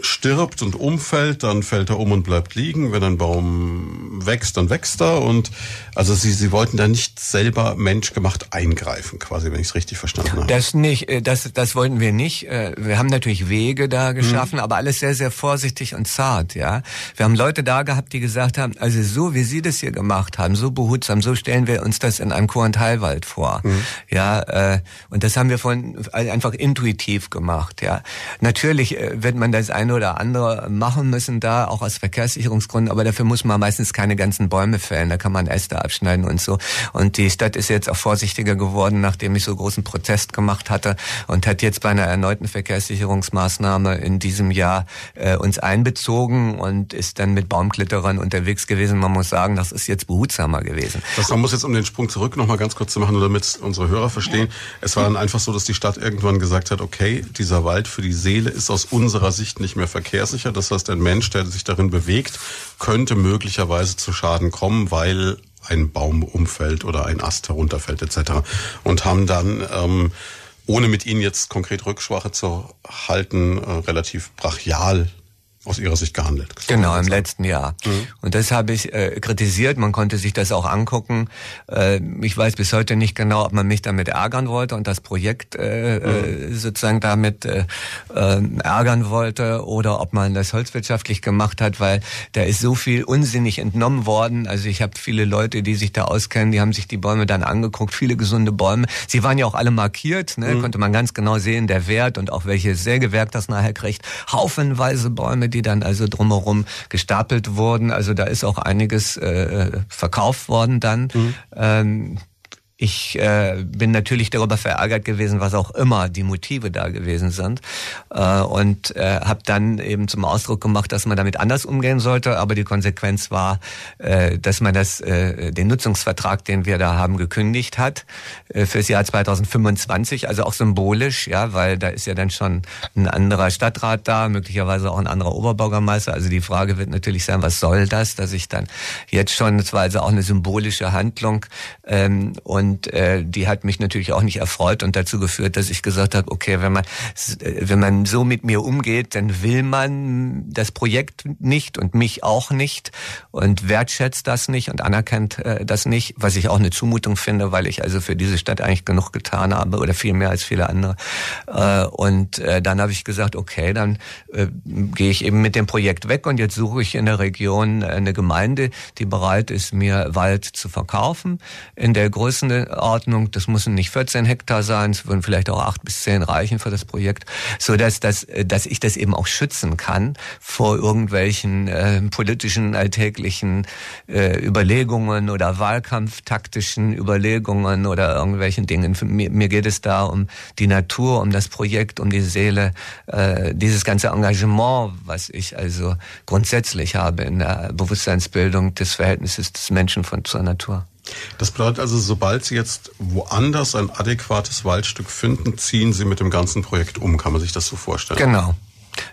stirbt und umfällt, dann fällt er um und bleibt liegen. Wenn ein Baum wächst, dann wächst er. Und also sie, sie wollten da nicht selber menschgemacht eingreifen, quasi, wenn ich es richtig verstanden habe. Das nicht, äh, das, das wollten wir nicht. Äh, wir haben natürlich Wege da geschaffen, mhm. aber alles sehr, sehr vorsichtig und zart, ja. Wir haben Leute da gehabt, die gesagt haben, also so wie Sie das hier gemacht haben, so behutsam, so stellen wir uns das in einem Kur- und Heilwald vor. Mhm. Ja, äh, und das haben wir von einfach intuitiv gemacht, ja. Natürlich wird man das ein eine oder andere machen müssen da, auch aus Verkehrssicherungsgründen, aber dafür muss man meistens keine ganzen Bäume fällen, da kann man Äste abschneiden und so. Und die Stadt ist jetzt auch vorsichtiger geworden, nachdem ich so großen Protest gemacht hatte und hat jetzt bei einer erneuten Verkehrssicherungsmaßnahme in diesem Jahr äh, uns einbezogen und ist dann mit Baumklitterern unterwegs gewesen. Man muss sagen, das ist jetzt behutsamer gewesen. Das man muss jetzt, um den Sprung zurück noch mal ganz kurz zu machen, damit unsere Hörer verstehen. Es war dann einfach so, dass die Stadt irgendwann gesagt hat, okay, dieser Wald für die Seele ist aus unserer Sicht nicht mehr verkehrssicher. Das heißt, ein Mensch, der sich darin bewegt, könnte möglicherweise zu Schaden kommen, weil ein Baum umfällt oder ein Ast herunterfällt etc. Und haben dann ähm, ohne mit ihnen jetzt konkret Rücksprache zu halten, äh, relativ brachial aus Ihrer Sicht gehandelt. Genau, im letzten Jahr. Mhm. Und das habe ich äh, kritisiert. Man konnte sich das auch angucken. Äh, ich weiß bis heute nicht genau, ob man mich damit ärgern wollte und das Projekt äh, mhm. sozusagen damit äh, äh, ärgern wollte oder ob man das holzwirtschaftlich gemacht hat, weil da ist so viel unsinnig entnommen worden. Also ich habe viele Leute, die sich da auskennen, die haben sich die Bäume dann angeguckt, viele gesunde Bäume. Sie waren ja auch alle markiert, ne? Mhm. konnte man ganz genau sehen, der Wert und auch welches Sägewerk das nachher kriegt. Haufenweise Bäume, die die dann also drumherum gestapelt wurden. Also da ist auch einiges äh, verkauft worden dann. Mhm. Ähm, ich äh, bin natürlich darüber verärgert gewesen, was auch immer die Motive da gewesen sind. Äh, und äh, habe dann eben zum Ausdruck gemacht, dass man damit anders umgehen sollte. Aber die Konsequenz war, äh, dass man das, äh, den Nutzungsvertrag, den wir da haben, gekündigt hat äh, fürs Jahr 2025. Also auch symbolisch, ja, weil da ist ja dann schon ein anderer Stadtrat da, möglicherweise auch ein anderer Oberbürgermeister. Also die Frage wird natürlich sein, was soll das, dass ich dann jetzt schon, das war also auch eine symbolische Handlung ähm, und Und äh, die hat mich natürlich auch nicht erfreut und dazu geführt, dass ich gesagt habe, okay, wenn man wenn man so mit mir umgeht, dann will man das Projekt nicht und mich auch nicht und wertschätzt das nicht und anerkennt äh, das nicht, was ich auch eine Zumutung finde, weil ich also für diese Stadt eigentlich genug getan habe oder viel mehr als viele andere. Äh, und äh, dann habe ich gesagt, okay, dann äh, gehe ich eben mit dem Projekt weg und jetzt suche ich in der Region eine Gemeinde, die bereit ist, mir Wald zu verkaufen. In der Größenordnung, das müssen nicht 14 Hektar sein, es würden vielleicht auch acht bis zehn reichen für das Projekt, so dass, dass, dass ich das eben auch schützen kann vor irgendwelchen äh, politischen alltäglichen äh, Überlegungen oder wahlkampftaktischen Überlegungen oder irgendwelchen Dingen. Mir, mir geht es da um die Natur, um das Projekt, um die Seele, äh, dieses ganze Engagement, was ich also grundsätzlich habe in der Bewusstseinsbildung des Verhältnisses des Menschen von zur Natur. Das bedeutet also, sobald Sie jetzt woanders ein adäquates Waldstück finden, ziehen Sie mit dem ganzen Projekt um. Kann man sich das so vorstellen? Genau.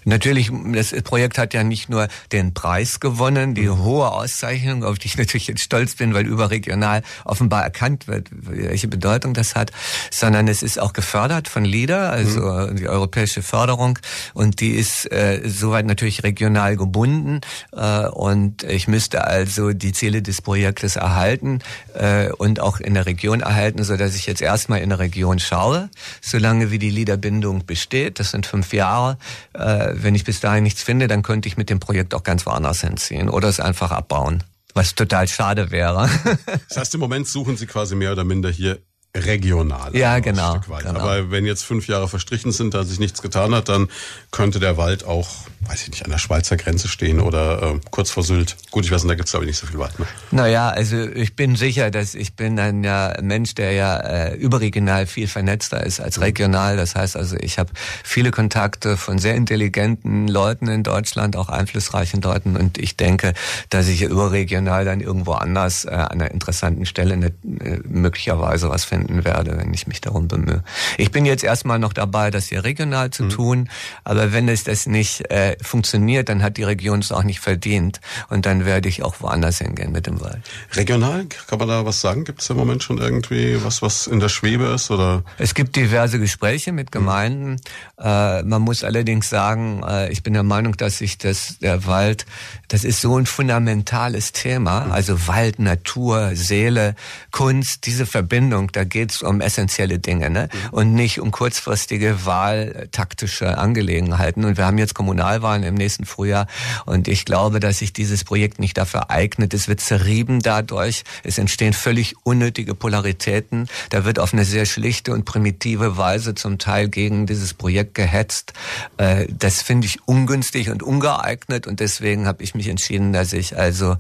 Natürlich, das Projekt hat ja nicht nur den Preis gewonnen, die hohe Auszeichnung, auf die ich <laughs> natürlich jetzt stolz bin, weil überregional offenbar erkannt wird, welche Bedeutung das hat, sondern es ist auch gefördert von LIDA, also mhm. die europäische Förderung, und die ist äh, soweit natürlich regional gebunden. Äh, und ich müsste also die Ziele des Projektes erhalten äh, und auch in der Region erhalten, so dass ich jetzt erstmal in der Region schaue, solange wie die LIDA-Bindung besteht, das sind fünf Jahre, äh, äh, wenn ich bis dahin nichts finde, dann könnte ich mit dem Projekt auch ganz woanders hinziehen oder es einfach abbauen. Was total schade wäre. <laughs> das heißt, im Moment suchen Sie quasi mehr oder minder hier regional. Ja, genau, genau. Aber wenn jetzt fünf Jahre verstrichen sind, da sich nichts getan hat, dann könnte der Wald auch, weiß ich nicht, an der Schweizer Grenze stehen oder äh, kurz vor Sylt. Gut, ich weiß nicht, da gibt's glaube ich nicht so viel Wald. Ne? Naja, also ich bin sicher, dass ich bin ein ja, Mensch, der ja äh, überregional viel vernetzter ist als regional. Das heißt also, ich habe viele Kontakte von sehr intelligenten Leuten in Deutschland, auch einflussreichen Leuten und ich denke, dass ich überregional dann irgendwo anders äh, an einer interessanten Stelle ne, äh, möglicherweise was finde finden werde, wenn ich mich darum bemühe. Ich bin jetzt erstmal noch dabei, das hier regional zu mhm. tun, aber wenn es das nicht äh, funktioniert, dann hat die Region es auch nicht verdient und dann werde ich auch woanders hingehen mit dem Wald. Regional, kann man da was sagen? Gibt es im Moment schon irgendwie was, was in der Schwebe ist? oder? Es gibt diverse Gespräche mit mhm. Gemeinden. Mhm. Äh, man muss allerdings sagen, äh, ich bin der Meinung, dass sich das, der Wald, das ist so ein fundamentales Thema, mhm. also Wald, Natur, Seele, Kunst, diese Verbindung, da geht es um essentielle Dinge ne? Mhm. und nicht um kurzfristige wahltaktische Angelegenheiten. Und wir haben jetzt Kommunalwahlen im nächsten Frühjahr und ich glaube, dass sich dieses Projekt nicht dafür eignet. Es wird zerrieben dadurch. Es entstehen völlig unnötige Polaritäten. Da wird auf eine sehr schlichte und primitive Weise zum Teil gegen dieses Projekt gehetzt. Äh, das finde ich ungünstig und ungeeignet und deswegen habe ich mich entschieden, dass ich also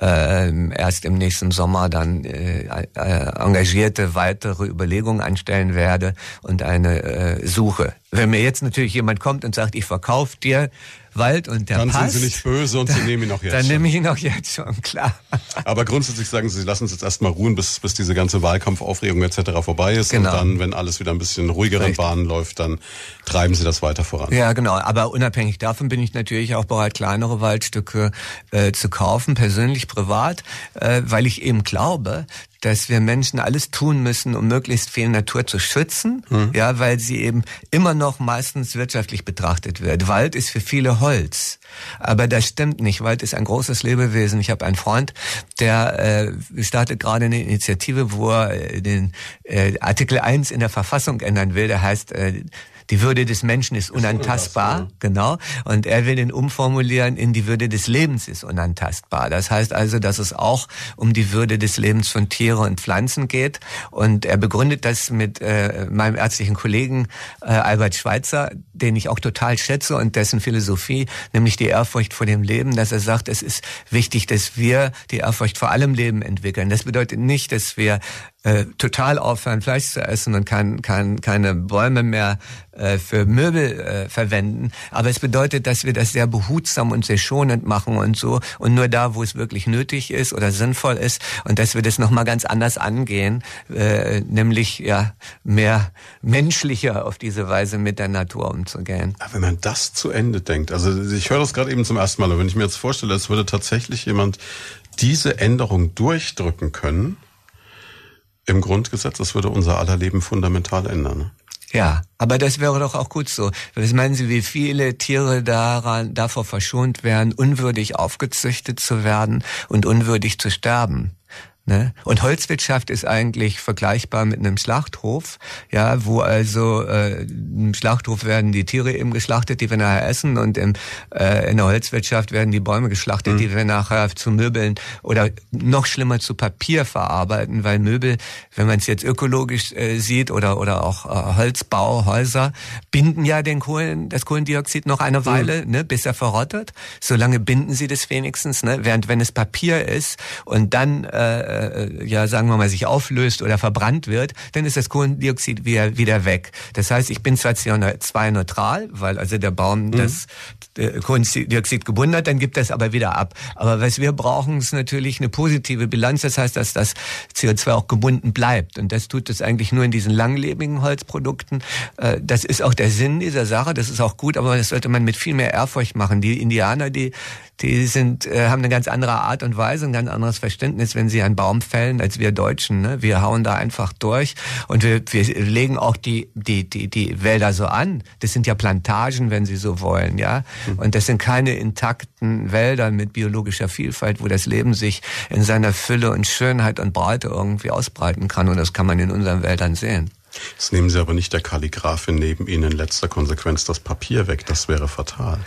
äh, erst im nächsten Sommer dann äh, engagierte Weiter weitere Überlegungen anstellen werde und eine äh, Suche. Wenn mir jetzt natürlich jemand kommt und sagt, ich verkaufe dir Wald und der dann passt. Dann sind Sie nicht böse und Sie nehmen ihn auch jetzt Dann schon. nehme ich ihn auch jetzt schon, klar. Aber grundsätzlich sagen Sie, Sie lassen uns jetzt erstmal ruhen, bis, bis diese ganze Wahlkampfaufregung etc. vorbei ist. Genau. Und dann, wenn alles wieder ein bisschen ruhigeren Bahnen läuft, dann treiben Sie das weiter voran. Ja, genau. Aber unabhängig davon bin ich natürlich auch bereit, kleinere Waldstücke äh, zu kaufen, persönlich, privat, äh, weil ich eben glaube, dass wir Menschen alles tun müssen, um möglichst viel Natur zu schützen, mhm. ja, weil sie eben immer noch meistens wirtschaftlich betrachtet wird. Wald ist für viele Holz, aber das stimmt nicht. Wald ist ein großes Lebewesen. Ich habe einen Freund, der äh, startet gerade eine Initiative, wo er den äh, Artikel 1 in der Verfassung ändern will. Der heißt äh, die Würde des Menschen ist unantastbar, ist genau. Und er will den umformulieren in die Würde des Lebens ist unantastbar. Das heißt also, dass es auch um die Würde des Lebens von Tieren und Pflanzen geht. Und er begründet das mit äh, meinem ärztlichen Kollegen äh, Albert Schweitzer, den ich auch total schätze und dessen Philosophie, nämlich die Ehrfurcht vor dem Leben, dass er sagt, es ist wichtig, dass wir die Ehrfurcht vor allem Leben entwickeln. Das bedeutet nicht, dass wir äh, total aufhören, Fleisch zu essen und kann, kann keine Bäume mehr äh, für Möbel äh, verwenden. Aber es bedeutet, dass wir das sehr behutsam und sehr schonend machen und so und nur da, wo es wirklich nötig ist oder sinnvoll ist und dass wir das nochmal ganz anders angehen, äh, nämlich ja mehr menschlicher auf diese Weise mit der Natur umzugehen. Aber wenn man das zu Ende denkt, also ich höre das gerade eben zum ersten Mal, wenn ich mir jetzt vorstelle, es würde tatsächlich jemand diese Änderung durchdrücken können, im Grundgesetz. Das würde unser aller Leben fundamental ändern. Ne? Ja, aber das wäre doch auch gut so. Was meinen Sie, wie viele Tiere daran, davor verschont werden, unwürdig aufgezüchtet zu werden und unwürdig zu sterben? Ne? Und Holzwirtschaft ist eigentlich vergleichbar mit einem Schlachthof, ja, wo also äh, im Schlachthof werden die Tiere eben geschlachtet, die wir nachher essen, und im, äh, in der Holzwirtschaft werden die Bäume geschlachtet, mhm. die wir nachher zu Möbeln oder noch schlimmer zu Papier verarbeiten, weil Möbel, wenn man es jetzt ökologisch äh, sieht oder oder auch äh, Holzbau, Häuser, binden ja den Kohlen, das Kohlendioxid noch eine mhm. Weile, mhm. ne, bis er verrottet. Solange binden sie das wenigstens, ne? während wenn es Papier ist und dann äh, äh, ja sagen wir mal sich auflöst oder verbrannt wird, dann ist das Kohlendioxid wieder, wieder weg. Das heißt, ich bin zwar CO2-neutral, weil also der Baum mhm. das äh, Kohlendioxid gebunden hat, dann gibt das aber wieder ab. Aber was wir brauchen, ist natürlich eine positive Bilanz. Das heißt, dass das CO2 auch gebunden bleibt. Und das tut es eigentlich nur in diesen langlebigen Holzprodukten. Äh, das ist auch der Sinn dieser Sache. Das ist auch gut, aber das sollte man mit viel mehr Ehrfurcht machen. Die Indianer, die die sind, äh, haben eine ganz andere Art und Weise, ein ganz anderes Verständnis, wenn sie einen Baum fällen, als wir Deutschen. Ne? Wir hauen da einfach durch und wir, wir legen auch die, die, die, die Wälder so an. Das sind ja Plantagen, wenn Sie so wollen, ja. Mhm. Und das sind keine intakten Wälder mit biologischer Vielfalt, wo das Leben sich in seiner Fülle und Schönheit und Breite irgendwie ausbreiten kann. Und das kann man in unseren Wäldern sehen. Jetzt nehmen Sie aber nicht der Kalligraphin neben Ihnen in letzter Konsequenz das Papier weg. Das wäre fatal.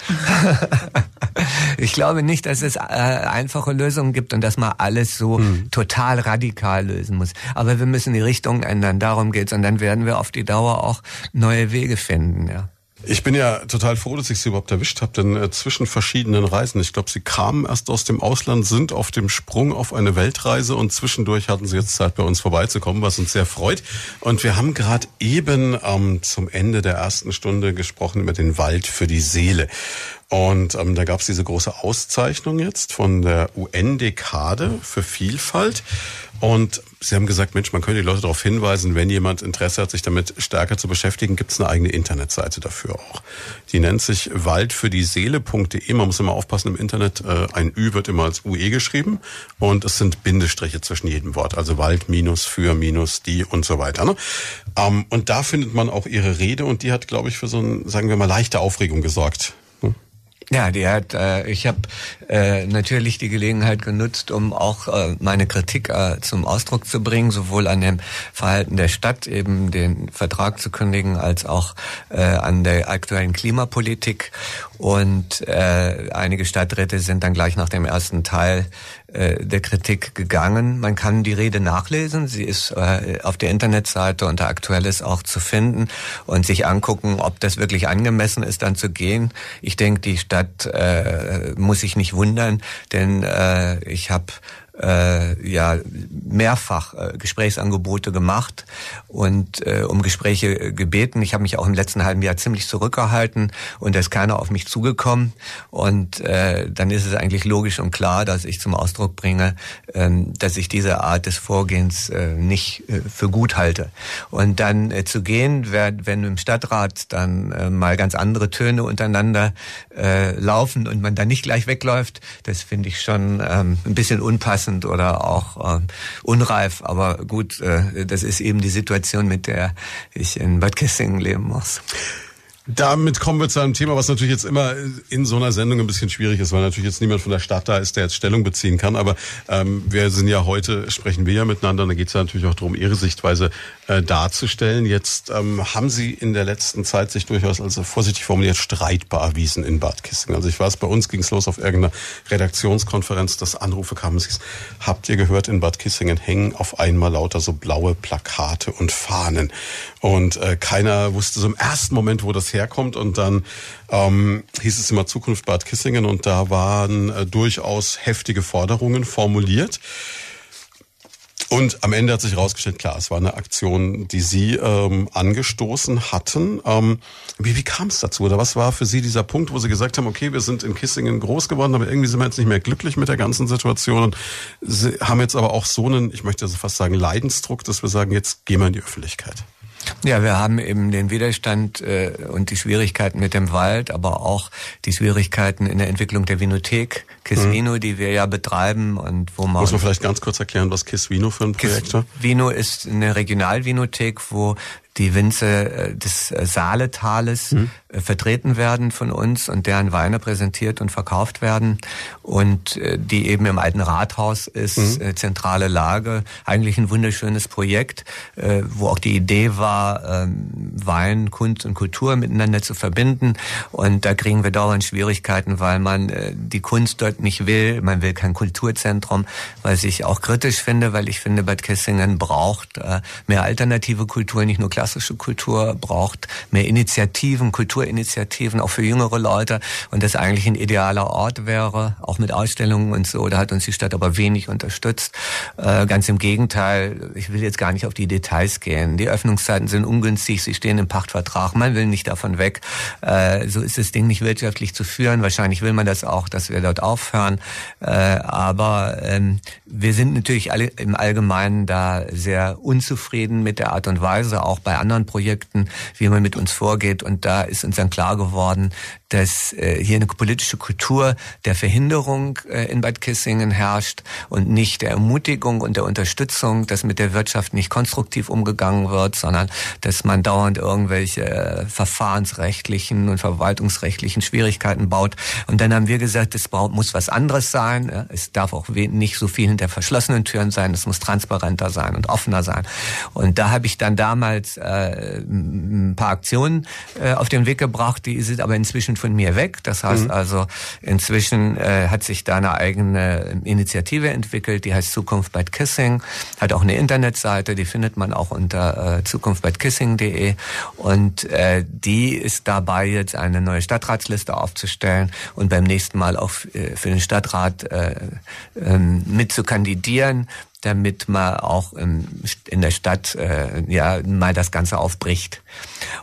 <laughs> ich glaube nicht, dass es äh, einfache Lösungen gibt und dass man alles so hm. total radikal lösen muss. Aber wir müssen die Richtung ändern. Darum geht's. Und dann werden wir auf die Dauer auch neue Wege finden. Ja. Ich bin ja total froh, dass ich Sie überhaupt erwischt habe, denn äh, zwischen verschiedenen Reisen, ich glaube, Sie kamen erst aus dem Ausland, sind auf dem Sprung auf eine Weltreise und zwischendurch hatten Sie jetzt Zeit, bei uns vorbeizukommen, was uns sehr freut. Und wir haben gerade eben ähm, zum Ende der ersten Stunde gesprochen über den Wald für die Seele. Und ähm, da gab es diese große Auszeichnung jetzt von der UN-Dekade für Vielfalt. Und Sie haben gesagt, Mensch, man könnte die Leute darauf hinweisen, wenn jemand Interesse hat, sich damit stärker zu beschäftigen, gibt es eine eigene Internetseite dafür auch. Die nennt sich waldfürdieseele.de. Man muss immer aufpassen im Internet, äh, ein Ü wird immer als UE geschrieben und es sind Bindestriche zwischen jedem Wort, also Wald minus für minus die und so weiter. Ne? Ähm, und da findet man auch ihre Rede und die hat, glaube ich, für so ein, sagen wir mal, leichte Aufregung gesorgt. Ja, die hat, äh, ich habe äh, natürlich die Gelegenheit genutzt, um auch äh, meine Kritik äh, zum Ausdruck zu bringen, sowohl an dem Verhalten der Stadt, eben den Vertrag zu kündigen, als auch äh, an der aktuellen Klimapolitik. Und äh, einige Stadträte sind dann gleich nach dem ersten Teil äh, der Kritik gegangen. Man kann die Rede nachlesen. Sie ist äh, auf der Internetseite unter Aktuelles auch zu finden und sich angucken, ob das wirklich angemessen ist, dann zu gehen. Ich denke, die Stadt äh, muss sich nicht wundern, denn äh, ich habe äh, ja mehrfach äh, Gesprächsangebote gemacht und äh, um Gespräche gebeten. Ich habe mich auch im letzten halben Jahr ziemlich zurückgehalten und da ist keiner auf mich zugekommen. Und äh, dann ist es eigentlich logisch und klar, dass ich zum Ausdruck bringe, äh, dass ich diese Art des Vorgehens äh, nicht äh, für gut halte. Und dann äh, zu gehen, wenn, wenn im Stadtrat dann äh, mal ganz andere Töne untereinander äh, laufen und man dann nicht gleich wegläuft, das finde ich schon ähm, ein bisschen unpassend oder auch äh, unreif. Aber gut, äh, das ist eben die Situation, mit der ich in Bad Kissingen leben muss. Damit kommen wir zu einem Thema, was natürlich jetzt immer in so einer Sendung ein bisschen schwierig ist, weil natürlich jetzt niemand von der Stadt da ist, der jetzt Stellung beziehen kann. Aber ähm, wir sind ja heute, sprechen wir ja miteinander, da geht es ja natürlich auch darum, Ihre Sichtweise äh, darzustellen. Jetzt ähm, haben Sie in der letzten Zeit sich durchaus, also vorsichtig formuliert, streitbar erwiesen in Bad Kissingen. Also ich weiß, bei uns ging es los auf irgendeiner Redaktionskonferenz, dass Anrufe kamen, es habt ihr gehört, in Bad Kissingen hängen auf einmal lauter so blaue Plakate und Fahnen. Und äh, keiner wusste so im ersten Moment, wo das herkommt. Und dann ähm, hieß es immer Zukunft Bad Kissingen und da waren äh, durchaus heftige Forderungen formuliert. Und am Ende hat sich herausgestellt, klar, es war eine Aktion, die Sie ähm, angestoßen hatten. Ähm, wie wie kam es dazu? Oder was war für Sie dieser Punkt, wo Sie gesagt haben, okay, wir sind in Kissingen groß geworden, aber irgendwie sind wir jetzt nicht mehr glücklich mit der ganzen Situation und Sie haben jetzt aber auch so einen, ich möchte also fast sagen, Leidensdruck, dass wir sagen, jetzt gehen wir in die Öffentlichkeit. Ja, wir haben eben den Widerstand äh, und die Schwierigkeiten mit dem Wald, aber auch die Schwierigkeiten in der Entwicklung der Vinothek, Kisvino, mhm. die wir ja betreiben und wo man... Muss man vielleicht ganz kurz erklären, was Kisvino für ein Projekt ist? Kisvino ist eine Regionalvinothek, wo die Winze äh, des äh, Saaletales mhm. Vertreten werden von uns und deren Weine präsentiert und verkauft werden und die eben im alten Rathaus ist, mhm. zentrale Lage, eigentlich ein wunderschönes Projekt, wo auch die Idee war, ähm, Wein, Kunst und Kultur miteinander zu verbinden. Und da kriegen wir dauernd Schwierigkeiten, weil man die Kunst dort nicht will, man will kein Kulturzentrum, was ich auch kritisch finde, weil ich finde, Bad Kissingen braucht mehr alternative Kultur, nicht nur klassische Kultur braucht mehr Initiativen, Kulturinitiativen, auch für jüngere Leute. Und das eigentlich ein idealer Ort wäre, auch mit Ausstellungen und so. Da hat uns die Stadt aber wenig unterstützt. Äh, ganz im Gegenteil, ich will jetzt gar nicht auf die Details gehen. Die Öffnungszeiten sind ungünstig, sie stehen im Pachtvertrag, man will nicht davon weg. Äh, so ist das Ding nicht wirtschaftlich zu führen. Wahrscheinlich will man das auch, dass wir dort aufhören. Äh, aber ähm, wir sind natürlich alle im Allgemeinen da sehr unzufrieden mit der Art und Weise, auch bei anderen Projekten, wie man mit uns vorgeht. Und da ist uns dann klar geworden, dass äh, hier eine politische Kultur der Verhinderung äh, in Bad Kissingen herrscht und nicht der Ermutigung und der Unterstützung, dass mit der Wirtschaft nicht konstruktiv umgegangen wird, sondern dass man dauernd irgendwelche äh, verfahrensrechtlichen und verwaltungsrechtlichen Schwierigkeiten baut. Und dann haben wir gesagt, es muss was anderes sein. Ja? Es darf auch nicht so viel hinter verschlossenen Türen sein. Es muss transparenter sein und offener sein. Und da habe ich dann damals äh, ein paar Aktionen äh, auf den Weg gebracht, die sind aber inzwischen von mir weg. Das heißt mhm. also, inzwischen äh, hat sich da eine eigene Initiative entwickelt, die heißt Zukunft bei Kissing, hat auch eine Internetseite, die findet man auch unter äh, zukunftbeikissing.de und äh, die ist dabei, jetzt eine neue Stadtratsliste aufzustellen und beim nächsten Mal auch äh, für den Stadtrat äh, äh, mit zu kandidieren damit man auch in der Stadt äh, ja mal das Ganze aufbricht.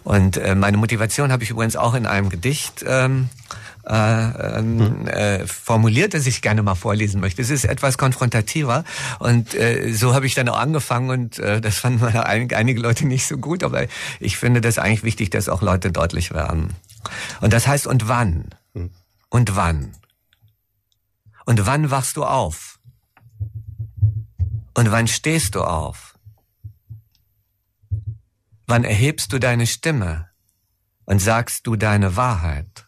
Und äh, meine Motivation habe ich übrigens auch in einem Gedicht ähm, äh, ähm, äh, formuliert, das ich gerne mal vorlesen möchte. Es ist etwas konfrontativer und äh, so habe ich dann auch angefangen und äh, das fanden einige Leute nicht so gut, aber ich finde das eigentlich wichtig, dass auch Leute deutlich werden. Und das heißt, und wann? Hm. Und wann? Und wann wachst du auf? Und wann stehst du auf? Wann erhebst du deine Stimme und sagst du deine Wahrheit?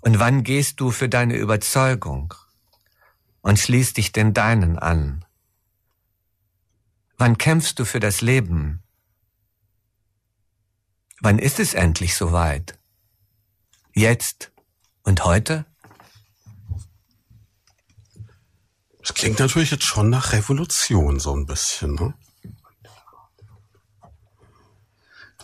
Und wann gehst du für deine Überzeugung und schließt dich den Deinen an? Wann kämpfst du für das Leben? Wann ist es endlich soweit? Jetzt und heute? Das klingt natürlich jetzt schon nach Revolution so ein bisschen, ne?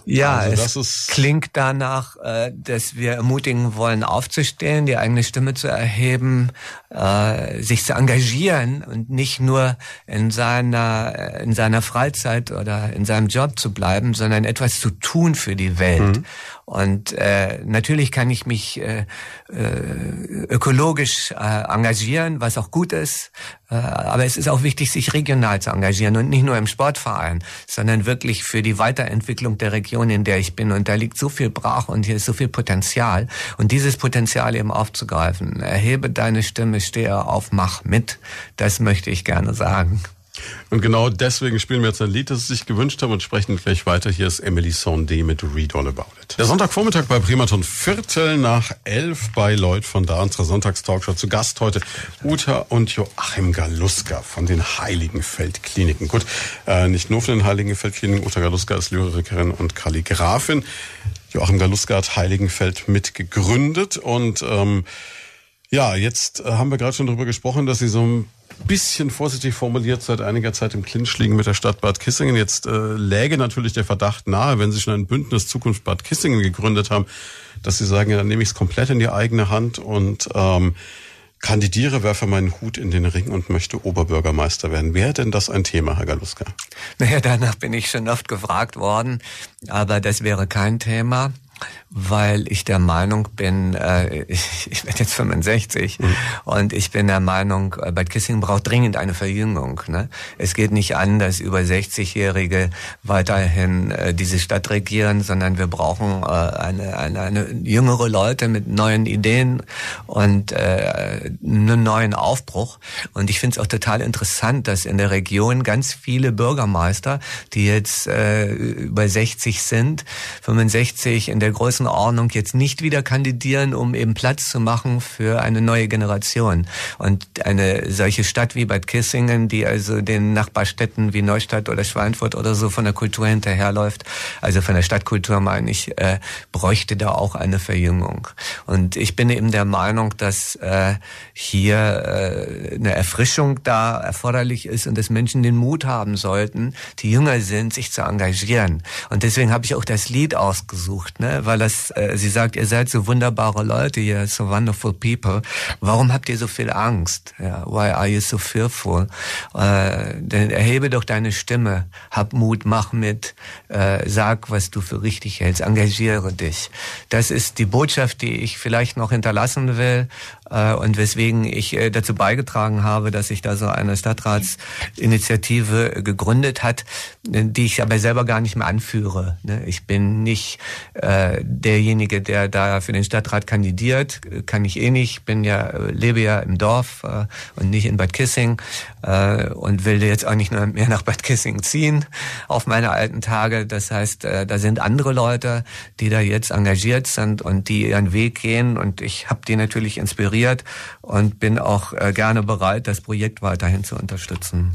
Ja, also es klingt danach, äh, dass wir ermutigen wollen, aufzustehen, die eigene Stimme zu erheben, äh, sich zu engagieren und nicht nur in seiner, in seiner Freizeit oder in seinem Job zu bleiben, sondern etwas zu tun für die Welt. Mhm. Und äh, natürlich kann ich mich äh, äh, ökologisch äh, engagieren, was auch gut ist. Äh, aber es ist auch wichtig, sich regional zu engagieren und nicht nur im Sportverein, sondern wirklich für die Weiterentwicklung der Region, in der ich bin. Und da liegt so viel brach und hier ist so viel Potenzial. Und dieses Potenzial eben aufzugreifen. Erhebe deine Stimme, stehe auf, mach mit. Das möchte ich gerne sagen. Und genau deswegen spielen wir jetzt ein Lied, das Sie sich gewünscht haben und sprechen gleich weiter. Hier ist Emily Sondé mit Read All About It. Der Sonntagvormittag bei Primaton Viertel nach elf bei Lloyd von da, unserer Sonntagstalkshow. Zu Gast heute Uta und Joachim Galuska von den Heiligenfeld-Kliniken. Gut, äh, nicht nur von den Heiligenfeld-Kliniken. Uta Galuska ist Lyrikerin und Kalligrafin. Joachim Galuska hat Heiligenfeld mitgegründet und ähm, ja, jetzt äh, haben wir gerade schon darüber gesprochen, dass Sie so ein bisschen vorsichtig formuliert seit einiger Zeit im Clinch liegen mit der Stadt Bad Kissingen. Jetzt äh, läge natürlich der Verdacht nahe, wenn Sie schon ein Bündnis Zukunft Bad Kissingen gegründet haben, dass Sie sagen, ja, dann nehme ich es komplett in die eigene Hand und ähm, kandidiere, werfe meinen Hut in den Ring und möchte Oberbürgermeister werden. Wäre denn das ein Thema, Herr Galuska? <laughs> Naja, danach bin ich schon oft gefragt worden, aber das wäre kein Thema. Weil ich der Meinung bin, äh, <laughs> ich, ich werde jetzt 65 mhm. und ich bin der Meinung, äh, Bad Kissing braucht dringend eine Verjüngung. Ne? Es geht nicht an, dass über 60-Jährige weiterhin äh, diese Stadt regieren, sondern wir brauchen äh, eine, eine, eine jüngere Leute mit neuen Ideen und äh, einen neuen Aufbruch. Und ich finde es auch total interessant, dass in der Region ganz viele Bürgermeister, die jetzt äh, über 60 sind, 65 in der großen Größenordnung jetzt nicht wieder kandidieren, um eben Platz zu machen für eine neue Generation. Und eine solche Stadt wie Bad Kissingen, die also den Nachbarstädten wie Neustadt oder Schweinfurt oder so von der Kultur hinterherläuft, also von der Stadtkultur meine ich, äh, bräuchte da auch eine Verjüngung. Und ich bin eben der Meinung, dass äh, hier äh, eine Erfrischung da erforderlich ist und dass Menschen den Mut haben sollten, die jünger sind, sich zu engagieren. Und deswegen habe ich auch das Lied ausgesucht, ne? Weil das äh, sie sagt, ihr seid so wunderbare Leute, ihr so wonderful people. Warum habt ihr so viel Angst? Ja, why are you so fearful? Äh, denn erhebe doch deine Stimme, hab Mut, mach mit, äh, sag, was du für richtig hältst, engagiere dich. Das ist die Botschaft, die ich vielleicht noch hinterlassen will und weswegen ich äh, dazu beigetragen habe, dass sich da so eine Stadtratsinitiative gegründet hat, die ich aber selber gar nicht mehr anführe. Ne? Ich bin nicht äh, derjenige, der da für den Stadtrat kandidiert, kann ich eh nicht. Bin ja lebe ja im Dorf und nicht in Bad Kissing und will jetzt auch nicht mehr nach Bad Kissing ziehen auf meine alten Tage. Das heißt, da sind andere Leute, die da jetzt engagiert sind und die ihren Weg gehen und ich habe die natürlich inspiriert inspiriert und bin auch äh, gerne bereit, das Projekt weiterhin zu unterstützen.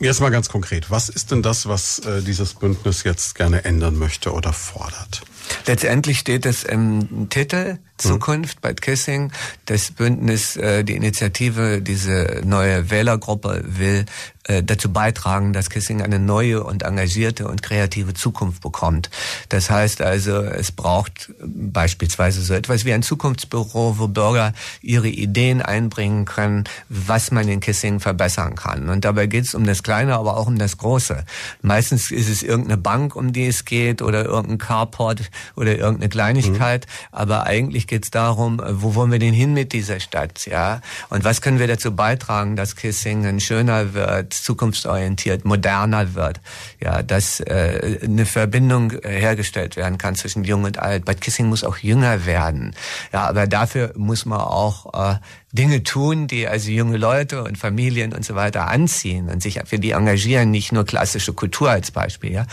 Jetzt mal ganz konkret, was ist denn das, was äh, dieses Bündnis jetzt gerne ändern möchte oder fordert? Letztendlich steht es im Titel Zukunft bei Kissing. Das Bündnis, äh, die Initiative, diese neue Wählergruppe will äh, dazu beitragen, dass Kissing eine neue und engagierte und kreative Zukunft bekommt. Das heißt also, es braucht beispielsweise so etwas wie ein Zukunftsbüro, wo Bürger ihre Ideen einbringen können, was man in Kissing verbessern kann. Und dabei geht es um das Kleine, aber auch um das Große. Meistens ist es irgendeine Bank, um die es geht, oder irgendein Carport oder irgendeine Kleinigkeit. Mhm. Aber eigentlich geht es darum, wo wollen wir denn hin mit dieser Stadt, ja? Und was können wir dazu beitragen, dass Kissingen schöner wird, zukunftsorientiert, moderner wird, ja, dass äh, eine Verbindung hergestellt werden kann zwischen Jung und Alt. Bad Kissing muss auch jünger werden, ja, aber dafür muss man auch äh, Dinge tun, die also junge Leute und Familien und so weiter anziehen und sich für die engagieren, nicht nur klassische Kultur als Beispiel. Ja.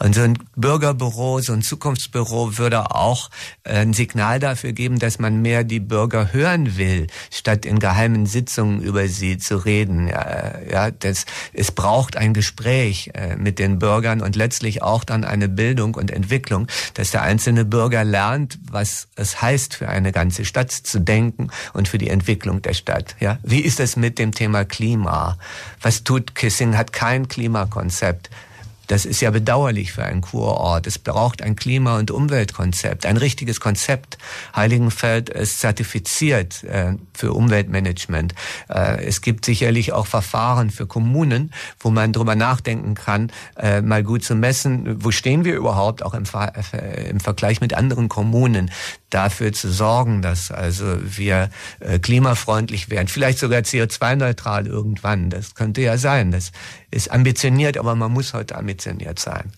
Und so ein Bürgerbüro, so ein Zukunftsbüro würde auch äh, ein Signal dafür geben, dass man mehr die Bürger hören will, statt in geheimen Sitzungen über sie zu reden. Ja, ja das, es braucht ein Gespräch äh, mit den Bürgern und letztlich auch dann eine Bildung und Entwicklung, dass der einzelne Bürger lernt, was es heißt, für eine ganze Stadt zu denken und für die Entwicklung Entwicklung der Stadt. Ja, wie ist es mit dem Thema Klima? Was tut Kissing? Hat kein Klimakonzept. Das ist ja bedauerlich für einen Kurort. Es braucht ein Klima- und Umweltkonzept, ein richtiges Konzept. Heiligenfeld ist zertifiziert äh, für Umweltmanagement. Äh, es gibt sicherlich auch Verfahren für Kommunen, wo man drüber nachdenken kann, äh, mal gut zu messen, wo stehen wir überhaupt auch im, Ver äh, im Vergleich mit anderen Kommunen dafür zu sorgen, dass also wir äh, klimafreundlich werden, vielleicht sogar CO2-neutral irgendwann. Das könnte ja sein. Das ist ambitioniert, aber man muss heute ambitioniert sein.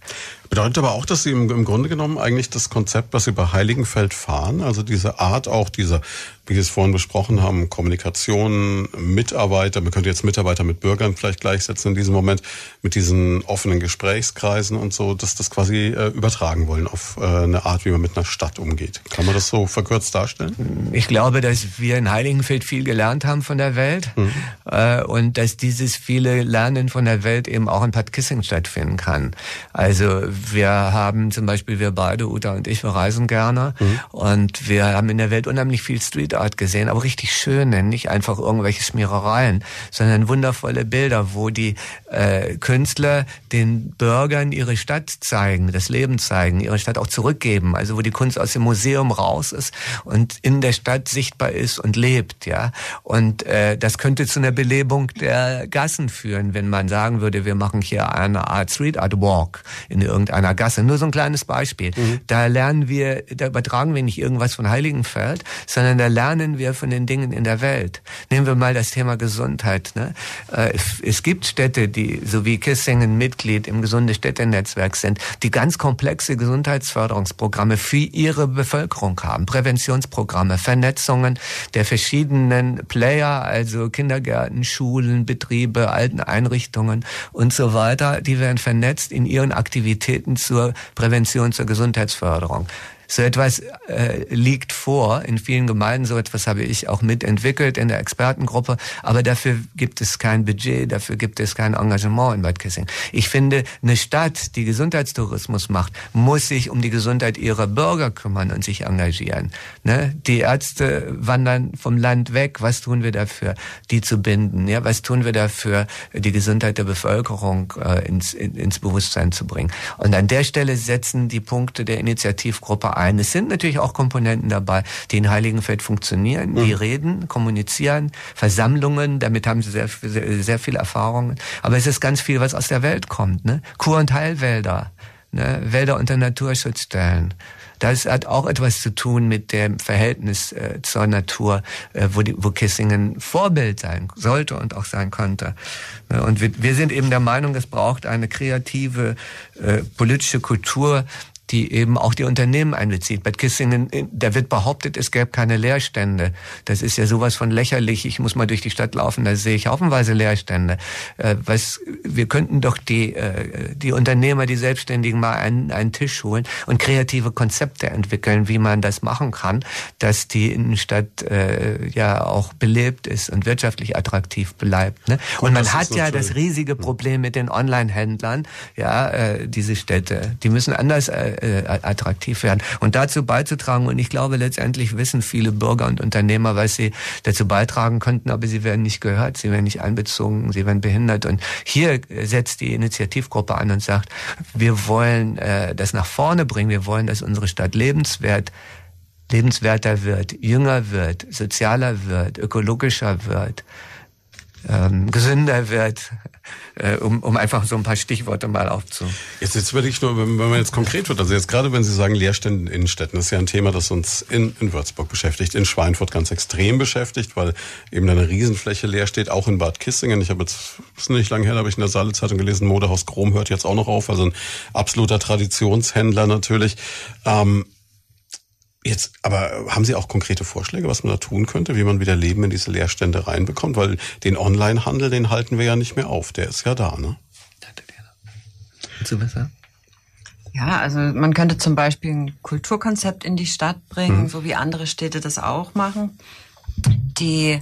Bedeutet aber auch, dass Sie im, im Grunde genommen eigentlich das Konzept, was Sie bei Heiligenfeld fahren, also diese Art auch dieser, wie Sie es vorhin besprochen haben, Kommunikation, Mitarbeiter, man könnte jetzt Mitarbeiter mit Bürgern vielleicht gleichsetzen in diesem Moment, mit diesen offenen Gesprächskreisen und so, dass das quasi äh, übertragen wollen auf äh, eine Art, wie man mit einer Stadt umgeht. Kann man das so verkürzt darstellen? Ich glaube, dass wir in Heiligenfeld viel gelernt haben von der Welt mhm. äh, und dass dieses viele Lernen von der Welt eben auch in Bad Kissing stattfinden kann. Also wir haben zum Beispiel, wir beide, Uta und ich, wir reisen gerne mhm. und wir haben in der Welt unheimlich viel Street Art gesehen, aber richtig schöne, nicht einfach irgendwelche Schmierereien, sondern wundervolle Bilder, wo die äh, Künstler den Bürgern ihre Stadt zeigen, das Leben zeigen, ihre Stadt auch zurückgeben, also wo die Kunst aus dem Museum raus ist und in der Stadt sichtbar ist und lebt, ja. Und äh, das könnte zu einer Belebung der Gassen führen, wenn man sagen würde, wir machen hier eine Art Street Art Walk in irgendeiner Gasse. Nur so ein kleines Beispiel. Mhm. Da lernen wir, da übertragen wir nicht irgendwas von Heiligenfeld, sondern da lernen wir von den Dingen in der Welt. Nehmen wir mal das Thema Gesundheit. Ne? Äh, es gibt Städte, die, so wie Kissingen Mitglied im Gesunde Städte-Netzwerk sind, die ganz komplexe Gesundheitsförderungsprogramme für ihre Bevölkerung haben. Präventionsprogramme, Vernetzungen der verschiedenen Player, also Kindergärten, Schulen, Betriebe, alten Einrichtungen und so weiter, die werden vernetzt in ihren Aktivitäten zur Prävention, zur Gesundheitsförderung. So etwas äh, liegt vor in vielen Gemeinden. So etwas habe ich auch mitentwickelt in der Expertengruppe. Aber dafür gibt es kein Budget, dafür gibt es kein Engagement in Bad Kissing. Ich finde, eine Stadt, die Gesundheitstourismus macht, muss sich um die Gesundheit ihrer Bürger kümmern und sich engagieren. Ne? Die Ärzte wandern vom Land weg. Was tun wir dafür, die zu binden? Ja, was tun wir dafür, die Gesundheit der Bevölkerung äh, ins, in, ins Bewusstsein zu bringen? Und an der Stelle setzen die Punkte der Initiativgruppe. Es sind natürlich auch Komponenten dabei, die in Heiligenfeld funktionieren, die mhm. reden, kommunizieren, Versammlungen, damit haben sie sehr, sehr, sehr viel Erfahrungen. Aber es ist ganz viel, was aus der Welt kommt. Ne? Kur- und Heilwälder, ne? Wälder unter Naturschutzstellen. Das hat auch etwas zu tun mit dem Verhältnis äh, zur Natur, äh, wo, die, wo Kissingen Vorbild sein sollte und auch sein konnte. Und wir, wir sind eben der Meinung, es braucht eine kreative äh, politische Kultur, die eben auch die Unternehmen einbezieht. Bei Kissingen, da wird behauptet, es gäbe keine Leerstände. Das ist ja sowas von lächerlich. Ich muss mal durch die Stadt laufen, da sehe ich haufenweise Leerstände. Äh, was, wir könnten doch die, äh, die Unternehmer, die Selbstständigen mal einen, einen Tisch holen und kreative Konzepte entwickeln, wie man das machen kann, dass die Innenstadt äh, ja auch belebt ist und wirtschaftlich attraktiv bleibt. Ne? Gut, und man hat ja das riesige Problem mit den Online-Händlern, ja, äh, diese Städte. Die müssen anders äh, äh, attraktiv werden. Und dazu beizutragen, und ich glaube, letztendlich wissen viele Bürger und Unternehmer, was sie dazu beitragen könnten, aber sie werden nicht gehört, sie werden nicht einbezogen, sie werden behindert. Und hier setzt die Initiativgruppe an und sagt, wir wollen äh, das nach vorne bringen, wir wollen, dass unsere Stadt lebenswert lebenswerter wird, jünger wird, sozialer wird, ökologischer wird, ähm, gesünder wird, äh, um, um einfach so ein paar Stichworte mal aufzu. Jetzt, jetzt würde ich nur, wenn man jetzt konkret wird, also jetzt gerade wenn Sie sagen Leerstände in Innenstädten, das ist ja ein Thema, das uns in, in Würzburg beschäftigt, in Schweinfurt ganz extrem beschäftigt, weil eben eine Riesenfläche leer steht, auch in Bad Kissingen. Ich habe jetzt, ist nicht lange her, da habe ich in der Saale-Zeitung gelesen, Modehaus Grom hört jetzt auch noch auf, also ein absoluter Traditionshändler natürlich. Ähm, Jetzt, aber haben Sie auch konkrete Vorschläge, was man da tun könnte, wie man wieder Leben in diese Leerstände reinbekommt? Weil den Onlinehandel, den halten wir ja nicht mehr auf. Der ist ja da, ne? Willst du was sagen? Ja, also man könnte zum Beispiel ein Kulturkonzept in die Stadt bringen, mhm. so wie andere Städte das auch machen. Die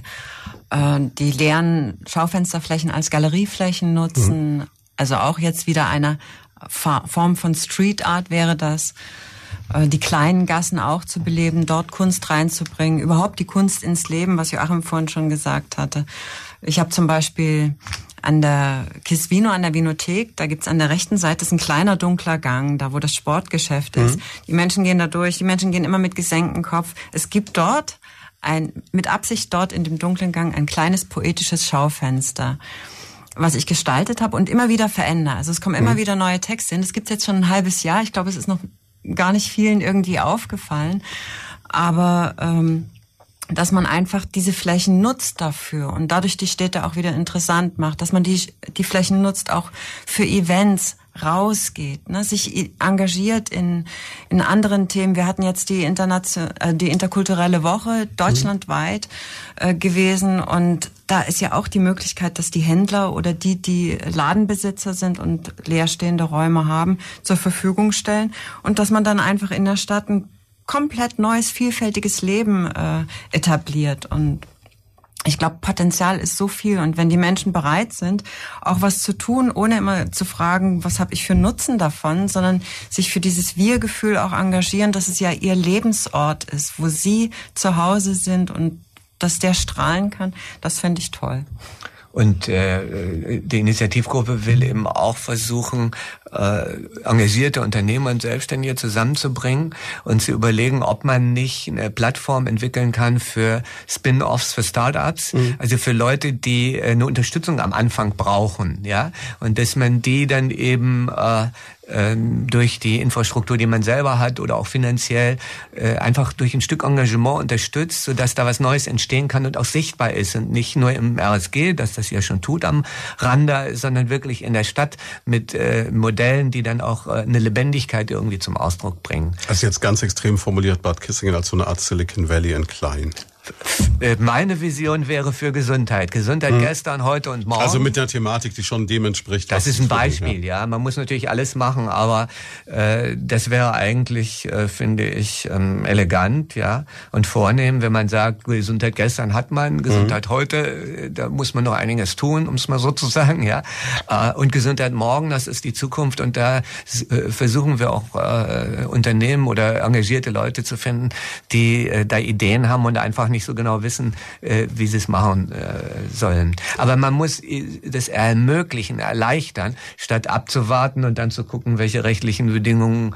äh, die leeren Schaufensterflächen als Galerieflächen nutzen. Mhm. Also auch jetzt wieder eine Form von Street Art wäre das. Äh, die kleinen Gassen auch zu beleben, dort Kunst reinzubringen, überhaupt die Kunst ins Leben, was Joachim vorhin schon gesagt hatte. Ich habe zum Beispiel an der Kisvino, an der Vinothek, da gibt's an der rechten Seite ist ein kleiner dunkler Gang, da wo das Sportgeschäft ist. Mhm. Die Menschen gehen da durch, die Menschen gehen immer mit gesenktem Kopf. Es gibt dort ein, mit Absicht dort in dem dunklen Gang ein kleines poetisches Schaufenster was ich gestaltet habe und immer wieder verändere. Also es kommen immer mhm. wieder neue Texte hin. Das gibt's jetzt schon ein halbes Jahr. Ich glaube, es ist noch gar nicht vielen irgendwie aufgefallen. Aber ähm, dass man einfach diese Flächen nutzt dafür. Und dadurch die Städte auch wieder interessant macht, dass man die, die Flächen nutzt auch für Events, rausgeht, ne, sich engagiert in, in anderen Themen. Wir hatten jetzt die, Internation, äh, die interkulturelle Woche deutschlandweit äh, gewesen. Und da ist ja auch die Möglichkeit, dass die Händler oder die, die Ladenbesitzer sind und leerstehende Räume haben, zur Verfügung stellen. Und dass man dann einfach in der Stadt ein komplett neues, vielfältiges Leben äh, etabliert und ich glaube, Potenzial ist so viel und wenn die Menschen bereit sind, auch was zu tun, ohne immer zu fragen, was habe ich für Nutzen davon, sondern sich für dieses Wir-Gefühl auch engagieren, dass es ja ihr Lebensort ist, wo sie zu Hause sind und dass der strahlen kann, das fände ich toll. Und äh, die Initiativgruppe will eben auch versuchen, äh, engagierte Unternehmer und Selbstständige zusammenzubringen und zu überlegen, ob man nicht eine Plattform entwickeln kann für Spin-offs für Startups, mhm. also für Leute, die äh, eine Unterstützung am Anfang brauchen, ja, und dass man die dann eben äh, ähm, durch die Infrastruktur, die man selber hat oder auch finanziell äh, einfach durch ein Stück Engagement unterstützt, sodass da was Neues entstehen kann und auch sichtbar ist und nicht nur im RSG, dass das ja schon tut am Rande, sondern wirklich in der Stadt mit äh, Modellen, die dann auch äh, eine Lebendigkeit irgendwie zum Ausdruck bringen. Ist jetzt ganz extrem formuliert Bad Kissingen als so eine Art Silicon Valley in klein. Äh, meine Vision wäre für Gesundheit. Gesundheit hm. gestern, heute und morgen. Also mit der Thematik, die schon dem entspricht. Das ist ein Beispiel, ja. ja. Man muss natürlich alles machen, aber äh, das wäre eigentlich, äh, finde ich, ähm, elegant, ja, und vornehm, wenn man sagt, Gesundheit gestern hat man, Gesundheit hm. heute, äh, da muss man noch einiges tun, um es mal so zu sagen, ja. Äh, und Gesundheit morgen, das ist die Zukunft und da äh, versuchen wir auch äh, Unternehmen oder engagierte Leute zu finden, die äh, da Ideen haben und einfach nicht so genau wissen, äh, wie sie es machen äh, sollen. Aber man muss äh, das ermöglichen, erleichtern, statt abzuwarten und dann zu gucken, welche rechtlichen Bedingungen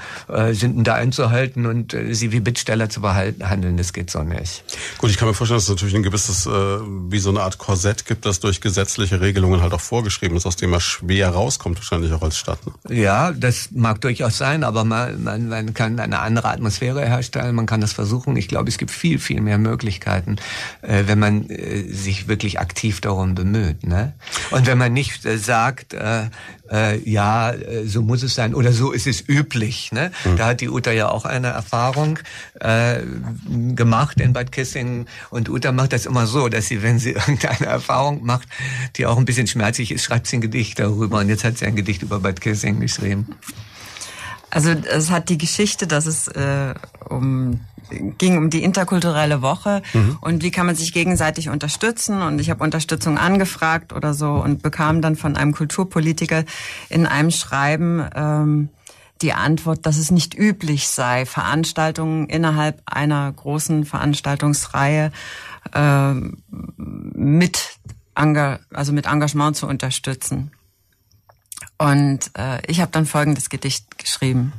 sind denn da einzuhalten und sie wie Bittsteller zu behandeln. Das geht so nicht. Gut, ich kann mir vorstellen, dass es natürlich ein gewisses, wie so eine Art Korsett gibt, das durch gesetzliche Regelungen halt auch vorgeschrieben ist, aus dem man schwer rauskommt, wahrscheinlich auch als Stadt. Ne? Ja, das mag durchaus sein, aber man, man, man kann eine andere Atmosphäre herstellen, man kann das versuchen. Ich glaube, es gibt viel, viel mehr Möglichkeiten Möglichkeiten, äh, wenn man äh, sich wirklich aktiv darum bemüht. Ne? Und wenn man nicht äh, sagt, äh, äh, ja, äh, so muss es sein oder so ist es üblich. Ne? Mhm. Da hat die Uta ja auch eine Erfahrung äh, gemacht in Bad Kissingen und Uta macht das immer so, dass sie, wenn sie <laughs> irgendeine Erfahrung macht, die auch ein bisschen schmerzlich ist, schreibt sie ein Gedicht darüber und jetzt hat sie ein Gedicht über Bad Kissingen geschrieben. Also es hat die Geschichte, dass es äh, um ging um die interkulturelle Woche mhm. und wie kann man sich gegenseitig unterstützen. Und ich habe Unterstützung angefragt oder so und bekam dann von einem Kulturpolitiker in einem Schreiben ähm, die Antwort, dass es nicht üblich sei, Veranstaltungen innerhalb einer großen Veranstaltungsreihe äh, mit, also mit Engagement zu unterstützen. Und äh, ich habe dann folgendes Gedicht geschrieben.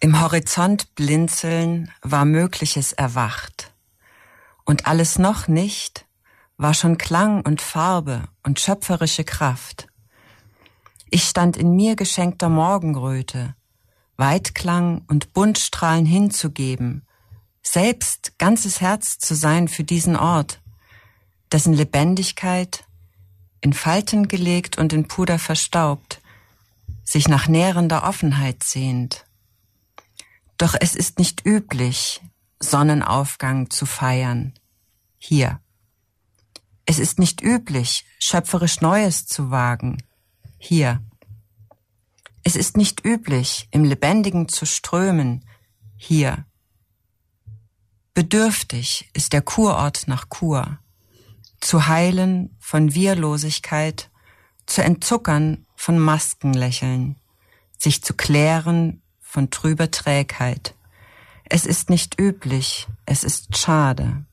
Im Horizont blinzeln war Mögliches erwacht. Und alles noch nicht war schon Klang und Farbe und schöpferische Kraft. Ich stand in mir geschenkter Morgenröte, Weitklang und Buntstrahlen hinzugeben, selbst ganzes Herz zu sein für diesen Ort, dessen Lebendigkeit in Falten gelegt und in Puder verstaubt, sich nach nährender Offenheit sehnt. Doch es ist nicht üblich, Sonnenaufgang zu feiern. Hier. Es ist nicht üblich, schöpferisch Neues zu wagen. Hier. Es ist nicht üblich, im Lebendigen zu strömen. Hier. Bedürftig ist der Kurort nach Kur. Zu heilen von Wirlosigkeit, zu entzuckern von Maskenlächeln, sich zu klären von trüber Trägheit. Es ist nicht üblich, es ist schade.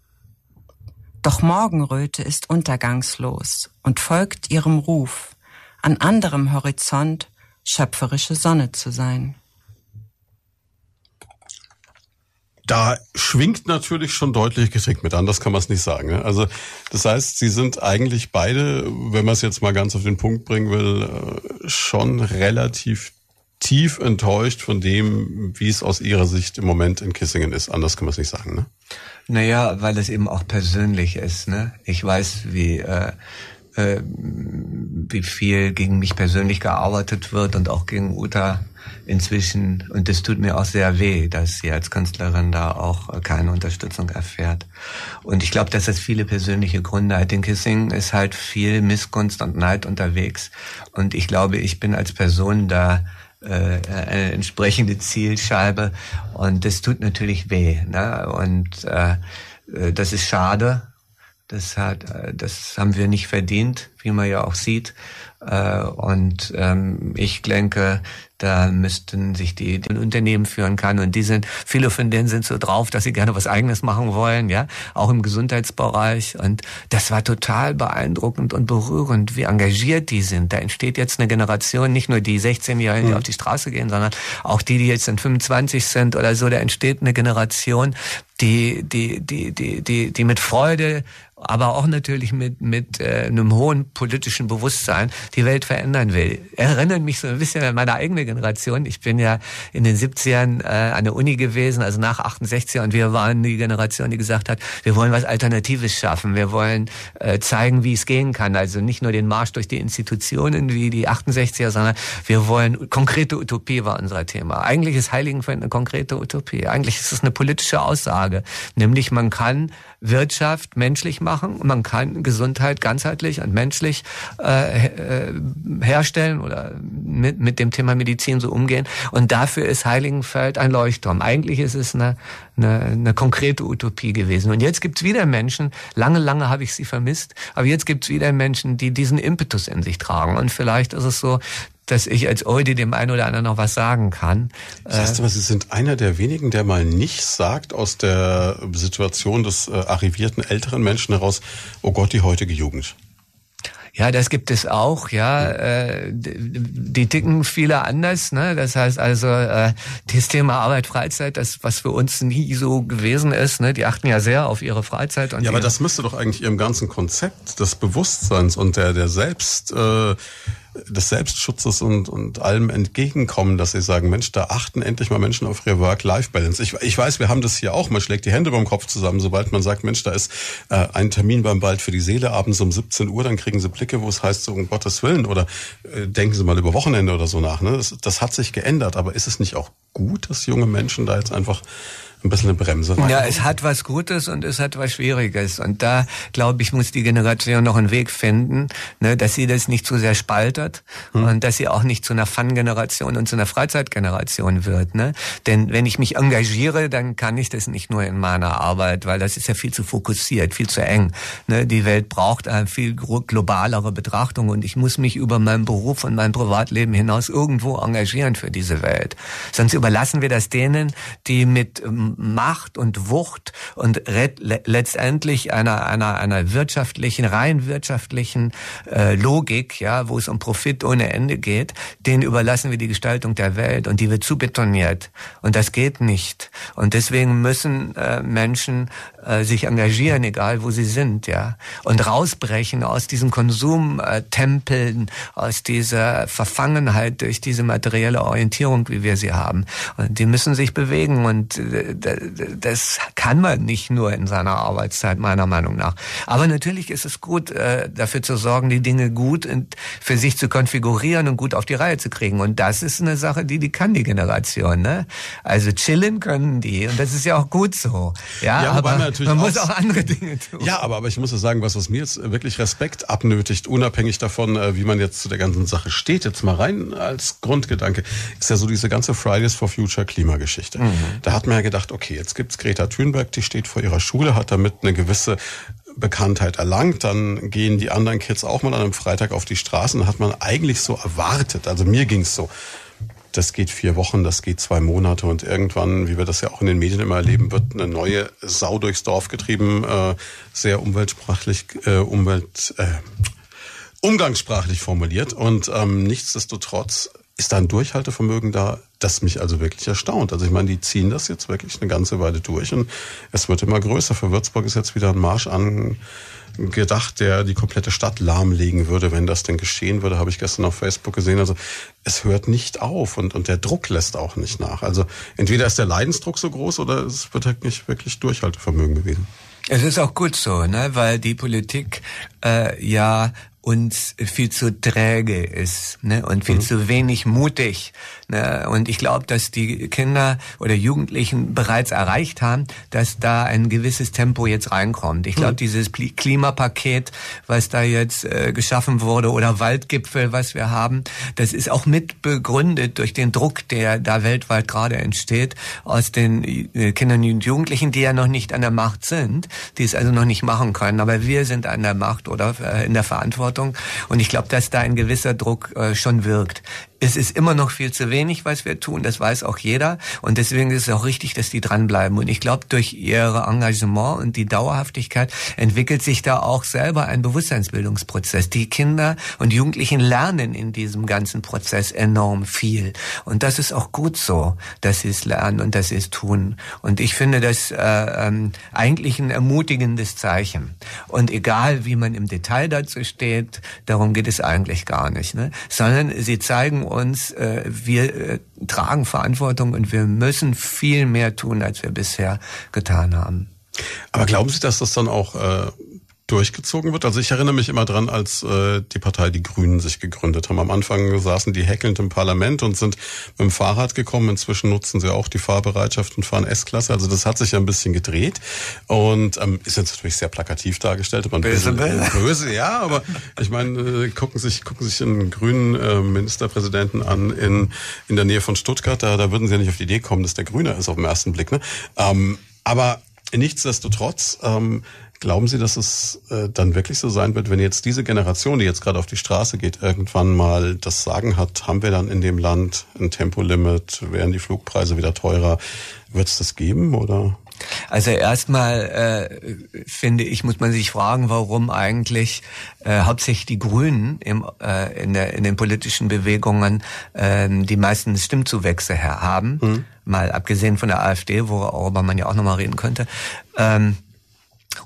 Doch Morgenröte ist untergangslos und folgt ihrem Ruf, an anderem Horizont schöpferische Sonne zu sein. Da schwingt natürlich schon deutlich Kritik mit an, das kann man es nicht sagen. Ne? Also das heißt, sie sind eigentlich beide, wenn man es jetzt mal ganz auf den Punkt bringen will, äh, schon relativ tief enttäuscht von dem, wie es aus ihrer Sicht im Moment in Kissingen ist. Anders kann man es nicht sagen, ne? Naja, weil es eben auch persönlich ist, ne? Ich weiß, wie, äh, äh, wie viel gegen mich persönlich gearbeitet wird und auch gegen Uta inzwischen. Und es tut mir auch sehr weh, dass sie als Künstlerin da auch keine Unterstützung erfährt. Und ich glaube, dass das viele persönliche Gründe hat. In Kissing ist halt viel Missgunst und Neid unterwegs. Und ich glaube, ich bin als Person da äh, eine entsprechende Zielscheibe und das tut natürlich weh. Ne? Und äh, äh, das ist schade. Das hat, äh, das haben wir nicht verdient, wie man ja auch sieht. Äh, und ähm, ich denke, da müssten sich die, die Unternehmen führen kann und die sind viele von denen sind so drauf, dass sie gerne was Eigenes machen wollen, ja, auch im Gesundheitsbereich und das war total beeindruckend und berührend, wie engagiert die sind. Da entsteht jetzt eine Generation, nicht nur die 16-Jährigen, die mhm. auf die Straße gehen, sondern auch die, die jetzt in 25 sind oder so. Da entsteht eine Generation, die, die, die, die, die, die mit Freude aber auch natürlich mit, mit äh, einem hohen politischen Bewusstsein die Welt verändern will. Erinnert mich so ein bisschen an meine eigene Generation. Ich bin ja in den 70ern äh, an der Uni gewesen, also nach 68 und wir waren die Generation, die gesagt hat, wir wollen was Alternatives schaffen. Wir wollen äh, zeigen, wie es gehen kann. Also nicht nur den Marsch durch die Institutionen wie die 68er, sondern wir wollen, konkrete Utopie war unser Thema. Eigentlich ist Heiligenfeld eine konkrete Utopie. Eigentlich ist es eine politische Aussage. Nämlich man kann Wirtschaft menschlich machen und man kann Gesundheit ganzheitlich und menschlich äh, äh, herstellen oder mit, mit dem Thema Medizin so umgehen. Und dafür ist Heiligenfeld ein Leuchtturm. Eigentlich ist es eine, eine, eine konkrete Utopie gewesen. Und jetzt gibt's wieder Menschen, lange, lange habe ich sie vermisst, aber jetzt gibt's wieder Menschen, die diesen Impetus in sich tragen. Und vielleicht ist es so, dass ich als Eudi dem einen oder anderen noch was sagen kann. Das heißt aber, Sie sind einer der wenigen, der mal nicht sagt aus der Situation des äh, arrivierten älteren Menschen heraus, oh Gott, die heutige Jugend. Ja, das gibt es auch, ja. Äh, die ticken viele anders, ne? Das heißt also, äh, das Thema Arbeit, Freizeit, das, was für uns nie so gewesen ist, ne? Die achten ja sehr auf ihre Freizeit. Und ja, aber das müsste doch eigentlich ihrem ganzen Konzept des Bewusstseins und der, der Selbst, äh, des Selbstschutzes und, und allem entgegenkommen, dass sie sagen, Mensch, da achten endlich mal Menschen auf ihre Work-Life-Balance. Ich, ich weiß, wir haben das hier auch, man schlägt die Hände beim Kopf zusammen, sobald man sagt, Mensch, da ist äh, ein Termin beim Wald für die Seele abends um 17 Uhr, dann kriegen sie Blicke, wo es heißt, so um Gottes Willen, oder äh, denken sie mal über Wochenende oder so nach. Ne? Das, das hat sich geändert, aber ist es nicht auch gut, dass junge Menschen da jetzt einfach ein bisschen eine Bremse rein. Ja, es hat was Gutes und es hat was Schwieriges. Und da, glaube ich, muss die Generation noch einen Weg finden, ne, dass sie das nicht zu sehr spaltet hm. und dass sie auch nicht zu einer Fun-Generation und zu einer Freizeitgeneration wird. Ne? Denn wenn ich mich engagiere, dann kann ich das nicht nur in meiner Arbeit, weil das ist ja viel zu fokussiert, viel zu eng. Ne? Die Welt braucht eine viel globalere Betrachtung und ich muss mich über meinen Beruf und mein Privatleben hinaus irgendwo engagieren für diese Welt. Sonst überlassen wir das denen, die mit ähm, Macht und Wucht und letztendlich einer, einer, einer wirtschaftlichen, rein wirtschaftlichen äh, Logik, ja, wo es um Profit ohne Ende geht, denen überlassen wir die Gestaltung der Welt und die wird zu betoniert. Und das geht nicht. Und deswegen müssen äh, Menschen äh, sich engagieren, egal wo sie sind, ja, und rausbrechen aus diesen Konsumtempeln, aus dieser Verfangenheit durch diese materielle Orientierung, wie wir sie haben. Und die müssen sich bewegen und äh, das kann man nicht nur in seiner Arbeitszeit, meiner Meinung nach. Aber natürlich ist es gut, äh, dafür zu sorgen, die Dinge gut für sich zu konfigurieren und gut auf die Reihe zu kriegen. Und das ist eine Sache, die, die kann die Generation. Ne? Also chillen können die und das ist ja auch gut so. Ja, ja aber man, man muss auch andere Dinge tun. Ja, aber, aber ich muss sagen, was, was mir jetzt wirklich Respekt abnötigt, unabhängig davon, äh, wie man jetzt zu der ganzen Sache steht, jetzt mal rein als Grundgedanke, ist ja so diese ganze Fridays for Future Klimageschichte. Mhm. Da hat man ja gedacht, okay, jetzt gibt's Greta Thunberg, die steht vor ihrer Schule, hat damit eine gewisse Bekanntheit erlangt, dann gehen die anderen Kids auch mal an einem Freitag auf die Straßen, hat man eigentlich so erwartet. Also mir ging's so. Das geht vier Wochen, das geht zwei Monate und irgendwann, wie wir das ja auch in den Medien immer erleben, wird eine neue Sau durchs Dorf getrieben, äh, sehr umweltsprachlich, äh, Umwelt, äh, umgangssprachlich formuliert und ähm, nichtsdestotrotz ist da ein Durchhaltevermögen da, das mich also wirklich erstaunt. Also ich meine, die ziehen das jetzt wirklich eine ganze Weile durch und es wird immer größer. Für Würzburg ist jetzt wieder ein Marsch angedacht, der die komplette Stadt lahmlegen würde, wenn das denn geschehen würde, habe ich gestern auf Facebook gesehen. Also es hört nicht auf und, und der Druck lässt auch nicht nach. Also entweder ist der Leidensdruck so groß oder es wird halt nicht wirklich Durchhaltevermögen gewesen. Es ist auch gut so, ne? weil die Politik äh, ja uns viel zu träge ist ne? und viel mhm. zu wenig mutig. Ne? Und ich glaube, dass die Kinder oder Jugendlichen bereits erreicht haben, dass da ein gewisses Tempo jetzt reinkommt. Ich glaube, mhm. dieses Klimapaket, was da jetzt äh, geschaffen wurde, oder Waldgipfel, was wir haben, das ist auch mit begründet durch den Druck, der da weltweit gerade entsteht, aus den äh, Kindern und Jugendlichen, die ja noch nicht an der Macht sind, die es also noch nicht machen können. Aber wir sind an der Macht oder äh, in der Verantwortung Verantwortung. Und ich glaube, dass da ein gewisser Druck äh, schon wirkt. Es ist immer noch viel zu wenig, was wir tun, das weiß auch jeder. Und deswegen ist es auch richtig, dass die dranbleiben. Und ich glaube, durch ihr Engagement und die Dauerhaftigkeit entwickelt sich da auch selber ein Bewusstseinsbildungsprozess. Die Kinder und Jugendlichen lernen in diesem ganzen Prozess enorm viel. Und das ist auch gut so, dass sie es lernen und dass sie es tun. Und ich finde das äh, ähm, eigentlich ein ermutigendes Zeichen. Und egal, wie man im Detail dazu steht, darum geht es eigentlich gar nicht. Ne? Sondern sie zeigen uns, äh, wir äh, tragen Verantwortung und wir müssen viel mehr tun, als wir bisher getan haben. Aber glauben Sie, dass das dann auch äh, durchgezogen wird? Also ich erinnere mich immer dran, als äh, die Partei Die Grünen sich gegründet haben. Am Anfang saßen die heckelnd im Parlament und sind mit dem Fahrrad gekommen. Inzwischen nutzen sie auch die Fahrbereitschaft und fahren S-Klasse. Also das hat sich ja ein bisschen gedreht und ähm, ist jetzt natürlich sehr plakativ dargestellt. Man böse, böse, böse, ja, aber ich meine, äh, gucken sich gucken sich einen grünen äh, Ministerpräsidenten an in in der Nähe von Stuttgart. Da, da würden sie ja nicht auf die Idee kommen, dass der Grüne ist auf den ersten Blick. Ne? Ähm, aber nichtsdestotrotz ähm, Glauben Sie, dass es äh, dann wirklich so sein wird, wenn jetzt diese Generation, die jetzt gerade auf die Straße geht, irgendwann mal das Sagen hat, haben wir dann in dem Land ein Tempolimit, werden die Flugpreise wieder teurer? Wird es das geben oder? Also erstmal äh, finde ich, muss man sich fragen, warum eigentlich äh, hauptsächlich die Grünen im, äh, in, der, in den politischen Bewegungen äh, die meisten Stimmzuwächse haben. Mhm. Mal abgesehen von der AfD, worüber man ja auch nochmal reden könnte. Ähm,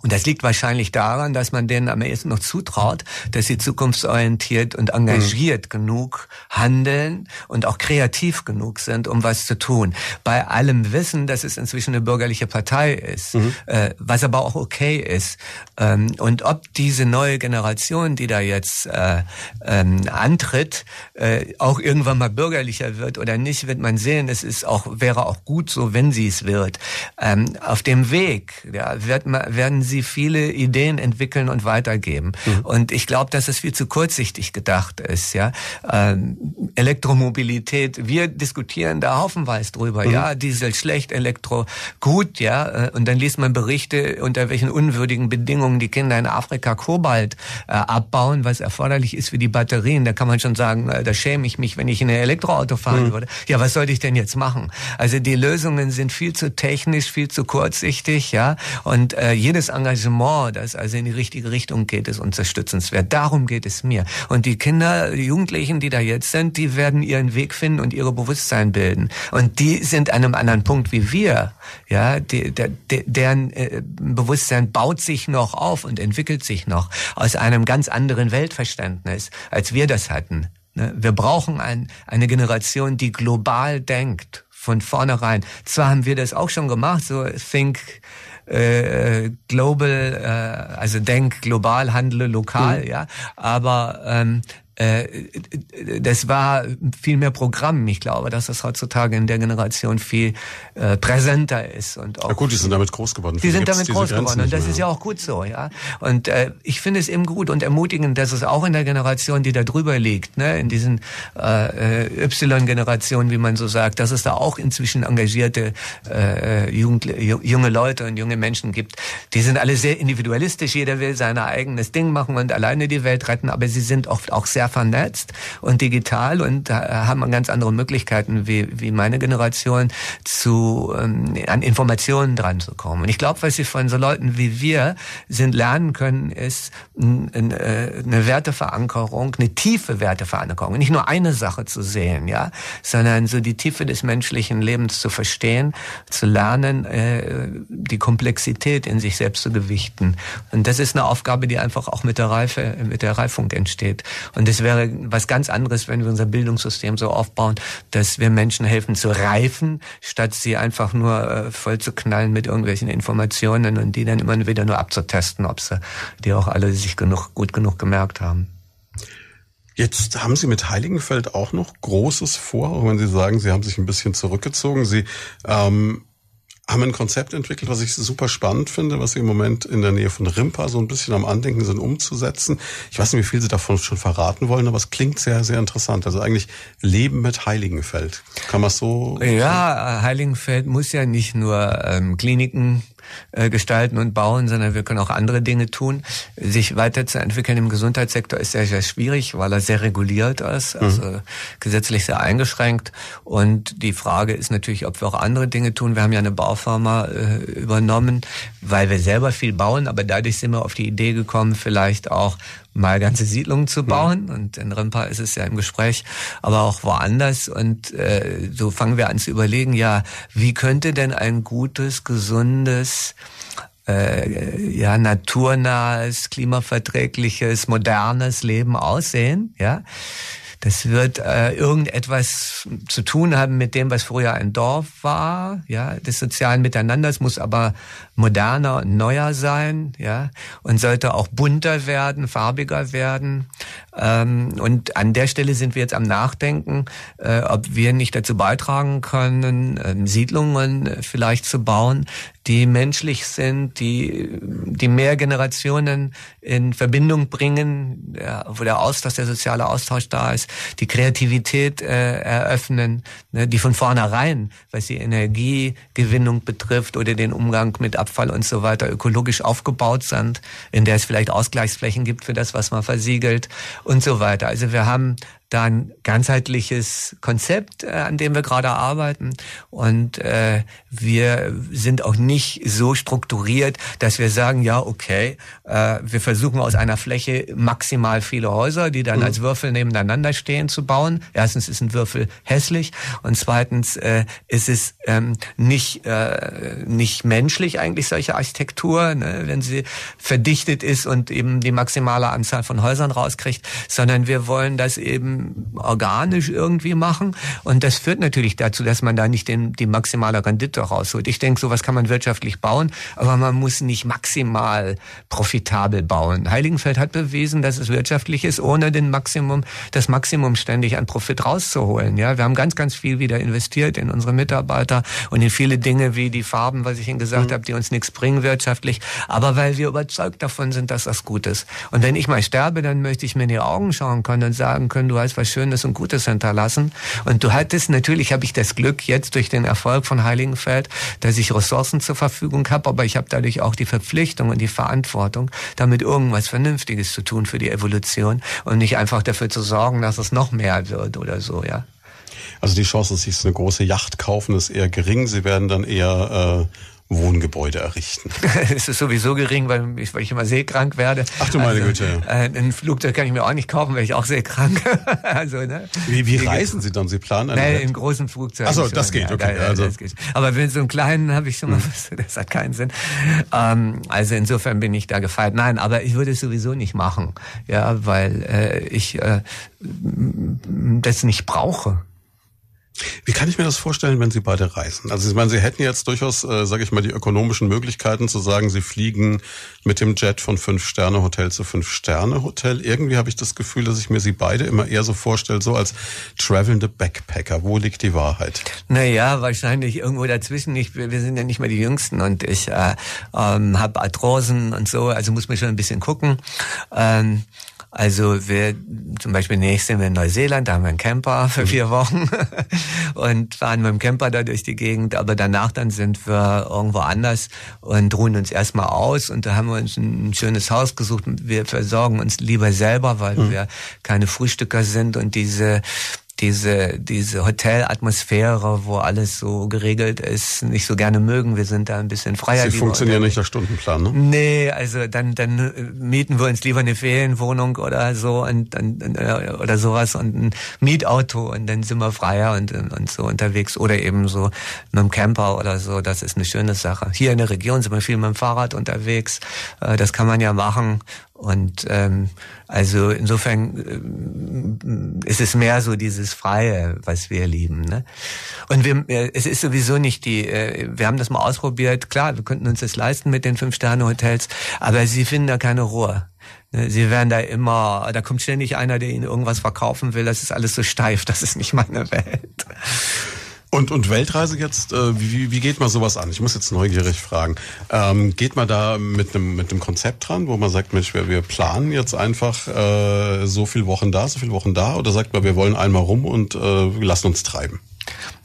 und das liegt wahrscheinlich daran, dass man denen am ehesten noch zutraut, dass sie zukunftsorientiert und engagiert mhm. genug handeln und auch kreativ genug sind, um was zu tun. Bei allem Wissen, dass es inzwischen eine bürgerliche Partei ist, mhm. äh, was aber auch okay ist. Ähm, und ob diese neue Generation, die da jetzt äh, ähm, antritt, äh, auch irgendwann mal bürgerlicher wird oder nicht, wird man sehen. Es ist auch wäre auch gut so, wenn sie es wird. Ähm, auf dem Weg ja, wird man, werden sie viele Ideen entwickeln und weitergeben. Mhm. Und ich glaube, dass es viel zu kurzsichtig gedacht ist. Ja, ähm, Elektromobilität. Wir diskutieren da haufenweise drüber. Mhm. Ja, Diesel schlecht, Elektro gut. Ja, äh, und dann liest man Berichte unter welchen unwürdigen Bedingungen die Kinder in Afrika Kobalt äh, abbauen, was erforderlich ist für die Batterien. Da kann man schon sagen, äh, da schäme ich mich, wenn ich in ein Elektroauto fahren mhm. würde. Ja, was sollte ich denn jetzt machen? Also die Lösungen sind viel zu technisch, viel zu kurzsichtig. Ja, und äh, jedes Engagement, das also in die richtige Richtung geht, ist unterstützenswert. Darum geht es mir. Und die Kinder, die Jugendlichen, die da jetzt sind, die werden ihren Weg finden und ihre Bewusstsein bilden. Und die sind an einem anderen Punkt wie wir. Ja, die, der, deren äh, Bewusstsein baut sich noch auf und entwickelt sich noch aus einem ganz anderen Weltverständnis, als wir das hatten. Ne? Wir brauchen ein, eine Generation, die global denkt von vornherein. Zwar haben wir das auch schon gemacht, so Think äh, global, äh, also denk global, handle lokal, mhm. ja. Aber ähm, äh, das war viel mehr Programm. Ich glaube, dass das heutzutage in der Generation viel äh, präsenter ist und auch. Ja gut, die sind damit groß geworden. Die sind damit groß geworden und das ist ja auch gut so, ja. Und äh, ich finde es eben gut und ermutigend, dass es auch in der Generation, die da drüber liegt, ne, in diesen äh, Y-Generationen, wie man so sagt, dass es da auch inzwischen engagierte äh, Jugend, junge Leute und junge Menschen gibt. Die sind alle sehr individualistisch. Jeder will sein eigenes Ding machen und alleine die Welt retten, aber sie sind oft auch sehr sehr vernetzt und digital und haben ganz andere Möglichkeiten wie, wie meine Generation zu ähm, an Informationen dran zu kommen. Und ich glaube, was sie von so Leuten wie wir sind lernen können, ist eine, äh, eine Werteverankerung, eine tiefe Werteverankerung, nicht nur eine Sache zu sehen, ja, sondern so die Tiefe des menschlichen Lebens zu verstehen, zu lernen, äh, die Komplexität in sich selbst zu gewichten. Und das ist eine Aufgabe, die einfach auch mit der Reife, mit der Reifung entsteht. Und es wäre was ganz anderes, wenn wir unser Bildungssystem so aufbauen, dass wir Menschen helfen zu reifen, statt sie einfach nur äh, voll zu knallen mit irgendwelchen Informationen und die dann immer wieder nur abzutesten, ob sie die auch alle sich genug, gut genug gemerkt haben. Jetzt haben Sie mit Heiligenfeld auch noch Großes vor, auch wenn Sie sagen, Sie haben sich ein bisschen zurückgezogen. Sie ähm, haben ein Konzept entwickelt, was ich super spannend finde, was sie im Moment in der Nähe von Rimpa so ein bisschen am Andenken sind, umzusetzen. Ich weiß nicht, wie viel sie davon schon verraten wollen, aber es klingt sehr, sehr interessant. Also eigentlich Leben mit Heiligenfeld. Kann man so? Ja, Heiligenfeld muss ja nicht nur ähm, Kliniken äh, gestalten und bauen, sondern wir können auch andere Dinge tun. Sich weiterzuentwickeln im Gesundheitssektor ist sehr, sehr schwierig, weil er sehr reguliert ist, mhm. also mhm. gesetzlich sehr eingeschränkt. Und die Frage ist natürlich, ob wir auch andere Dinge tun. Wir haben ja eine Baufirma äh, übernommen, weil wir selber viel bauen, aber dadurch sind wir auf die Idee gekommen, vielleicht auch mal ganze Siedlungen zu bauen. Mhm. Und in Rimpa ist es ja im Gespräch, aber auch woanders. Und äh, so fangen wir an zu überlegen, ja, wie könnte denn ein gutes, gesundes, äh, ja, naturnahes, klimaverträgliches, modernes Leben aussehen, ja? Das wird äh, irgendetwas zu tun haben mit dem, was früher ein Dorf war, ja, des sozialen Miteinanders, muss aber moderner und neuer sein, ja, und sollte auch bunter werden, farbiger werden. Ähm, und an der Stelle sind wir jetzt am Nachdenken, äh, ob wir nicht dazu beitragen können, ähm, Siedlungen vielleicht zu bauen, die menschlich sind, die, die mehr Generationen in Verbindung bringen, wo der Austausch, der soziale Austausch da ist, die Kreativität äh, eröffnen, ne, die von vornherein, was die Energiegewinnung betrifft oder den Umgang mit Abfall und so weiter, ökologisch aufgebaut sind, in der es vielleicht Ausgleichsflächen gibt für das, was man versiegelt und so weiter. Also wir haben da ein ganzheitliches Konzept, äh, an dem wir gerade arbeiten. Und äh, wir sind auch nicht so strukturiert, dass wir sagen, ja, okay, äh, wir versuchen aus einer Fläche maximal viele Häuser, die dann mhm. als Würfel nebeneinander stehen, zu bauen. Erstens ist ein Würfel hässlich und zweitens äh, ist es ähm, nicht, äh, nicht menschlich eigentlich solche Architektur, ne, wenn sie verdichtet ist und eben die maximale Anzahl von Häusern rauskriegt, sondern wir wollen das eben organisch irgendwie machen. Und das führt natürlich dazu, dass man da nicht den, die maximale Rendite rausholt. Ich denke, sowas kann man wirtschaftlich bauen, aber man muss nicht maximal profitabel bauen. Heiligenfeld hat bewiesen, dass es wirtschaftlich ist, ohne den Maximum, das Maximum ständig an Profit rauszuholen. Ja, wir haben ganz, ganz viel wieder investiert in unsere Mitarbeiter und in viele Dinge wie die Farben, was ich Ihnen gesagt mhm. habe, die uns nichts bringen wirtschaftlich, aber weil wir überzeugt davon sind, dass das gut ist. Und wenn ich mal sterbe, dann möchte ich mir in die Augen schauen können und sagen können, du hast was Schönes und Gutes hinterlassen. Und du hattest, natürlich habe ich das Glück jetzt durch den Erfolg von Heiligenfeld, dass ich Ressourcen zur Verfügung habe, aber ich habe dadurch auch die Verpflichtung und die Verantwortung, damit irgendwas Vernünftiges zu tun für die Evolution und nicht einfach dafür zu sorgen, dass es noch mehr wird oder so, ja. Also die Chance, dass sich so eine große Yacht kaufen, ist eher gering. Sie werden dann eher äh, Wohngebäude errichten. <laughs> es ist sowieso gering, weil ich, weil ich immer seekrank werde. Ach du meine also, Güte. Äh, ein Flugzeug kann ich mir auch nicht kaufen, weil ich auch seekrank. <laughs> also, ne? Wie, wie reisen Sie dann? Sie planen eine Nein, in großen Flugzeugen. Achso, das geht, okay. Ja, also. das geht. Aber wenn so einen kleinen habe ich schon mal, hm. <laughs> das hat keinen Sinn. Ähm, also insofern bin ich da gefeiert. Nein, aber ich würde es sowieso nicht machen. Ja, weil äh, ich äh, das nicht brauche. Wie kann ich mir das vorstellen, wenn Sie beide reisen? Also ich meine, Sie hätten jetzt durchaus, äh, sage ich mal, die ökonomischen Möglichkeiten zu sagen, Sie fliegen mit dem Jet von Fünf-Sterne-Hotel zu Fünf-Sterne-Hotel. Irgendwie habe ich das Gefühl, dass ich mir Sie beide immer eher so vorstelle, so als travelnde Backpacker. Wo liegt die Wahrheit? Naja, wahrscheinlich irgendwo dazwischen. Ich, wir sind ja nicht mehr die Jüngsten und ich äh, ähm, habe Arthrosen und so, also muss man schon ein bisschen gucken. Ähm, also wir zum Beispiel nächstes sind wir in Neuseeland, da haben wir einen Camper für mhm. vier Wochen <laughs> und fahren mit dem Camper da durch die Gegend. Aber danach dann sind wir irgendwo anders und ruhen uns erstmal aus und da haben wir uns ein schönes Haus gesucht. Wir versorgen uns lieber selber, weil mhm. wir keine Frühstücker sind und diese diese, diese Hotelatmosphäre, wo alles so geregelt ist, nicht so gerne mögen. Wir sind da ein bisschen freier. Sie funktionieren nicht der Stundenplan, ne? Nee, also dann, dann äh, mieten wir uns lieber eine Ferienwohnung oder so und, und, äh, oder sowas und ein Mietauto und dann sind wir freier und, und so unterwegs oder eben so mit einem Camper oder so. Das ist eine schöne Sache. Hier in der Region sind wir viel mit dem Fahrrad unterwegs. Äh, das kann man ja machen und ähm, also insofern äh, ist es mehr so dieses Freie, was wir lieben. Ne? Und wir, äh, es ist sowieso nicht die, äh, wir haben das mal ausprobiert, klar, wir könnten uns das leisten mit den Fünf-Sterne-Hotels, aber sie finden da keine Ruhe. Ne? Sie werden da immer, da kommt ständig einer, der ihnen irgendwas verkaufen will, das ist alles so steif, das ist nicht meine Welt. Und, und Weltreise jetzt, äh, wie, wie geht man sowas an? Ich muss jetzt neugierig fragen. Ähm, geht man da mit einem mit einem Konzept dran, wo man sagt, Mensch, wir, wir planen jetzt einfach äh, so viele Wochen da, so viele Wochen da, oder sagt man, wir wollen einmal rum und äh, lassen uns treiben?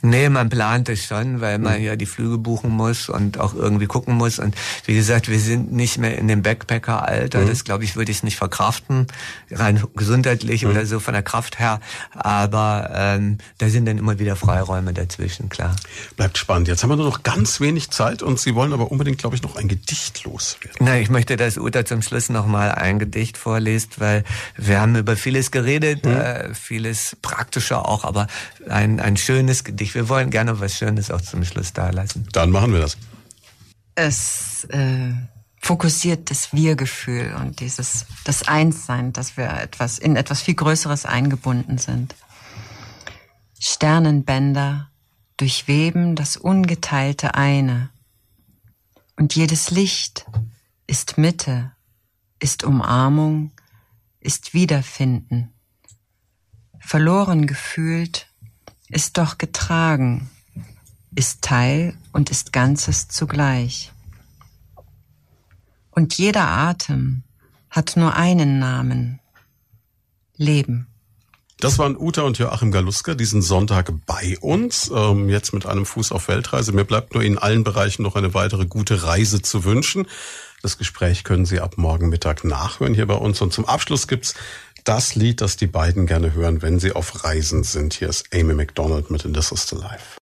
Nee, man plant es schon, weil man mhm. ja die Flüge buchen muss und auch irgendwie gucken muss. Und wie gesagt, wir sind nicht mehr in dem Backpacker-Alter. Mhm. Das, glaube ich, würde ich nicht verkraften, rein gesundheitlich mhm. oder so von der Kraft her. Aber ähm, da sind dann immer wieder Freiräume dazwischen, klar. Bleibt spannend. Jetzt haben wir nur noch ganz wenig Zeit und Sie wollen aber unbedingt, glaube ich, noch ein Gedicht loswerden. Na, ich möchte, dass Uta zum Schluss noch mal ein Gedicht vorliest, weil wir haben über vieles geredet, mhm. äh, vieles praktischer auch, aber ein, ein schönes Gedicht wichtig. Wir wollen gerne was Schönes auch zum Schluss da lassen. Dann machen wir das. Es äh, fokussiert das Wir-Gefühl und dieses das Einssein, dass wir etwas in etwas viel Größeres eingebunden sind. Sternenbänder durchweben das ungeteilte eine. Und jedes Licht ist Mitte, ist Umarmung, ist Wiederfinden. Verloren gefühlt ist doch getragen, ist Teil und ist Ganzes zugleich. Und jeder Atem hat nur einen Namen. Leben. Das waren Uta und Joachim Galuska diesen Sonntag bei uns, ähm, jetzt mit einem Fuß auf Weltreise. Mir bleibt nur in allen Bereichen noch eine weitere gute Reise zu wünschen. Das Gespräch können Sie ab morgen Mittag nachhören hier bei uns. Und zum Abschluss gibt's das Lied, das die beiden gerne hören, wenn sie auf Reisen sind. Hier ist Amy McDonald mit In This Is the Life.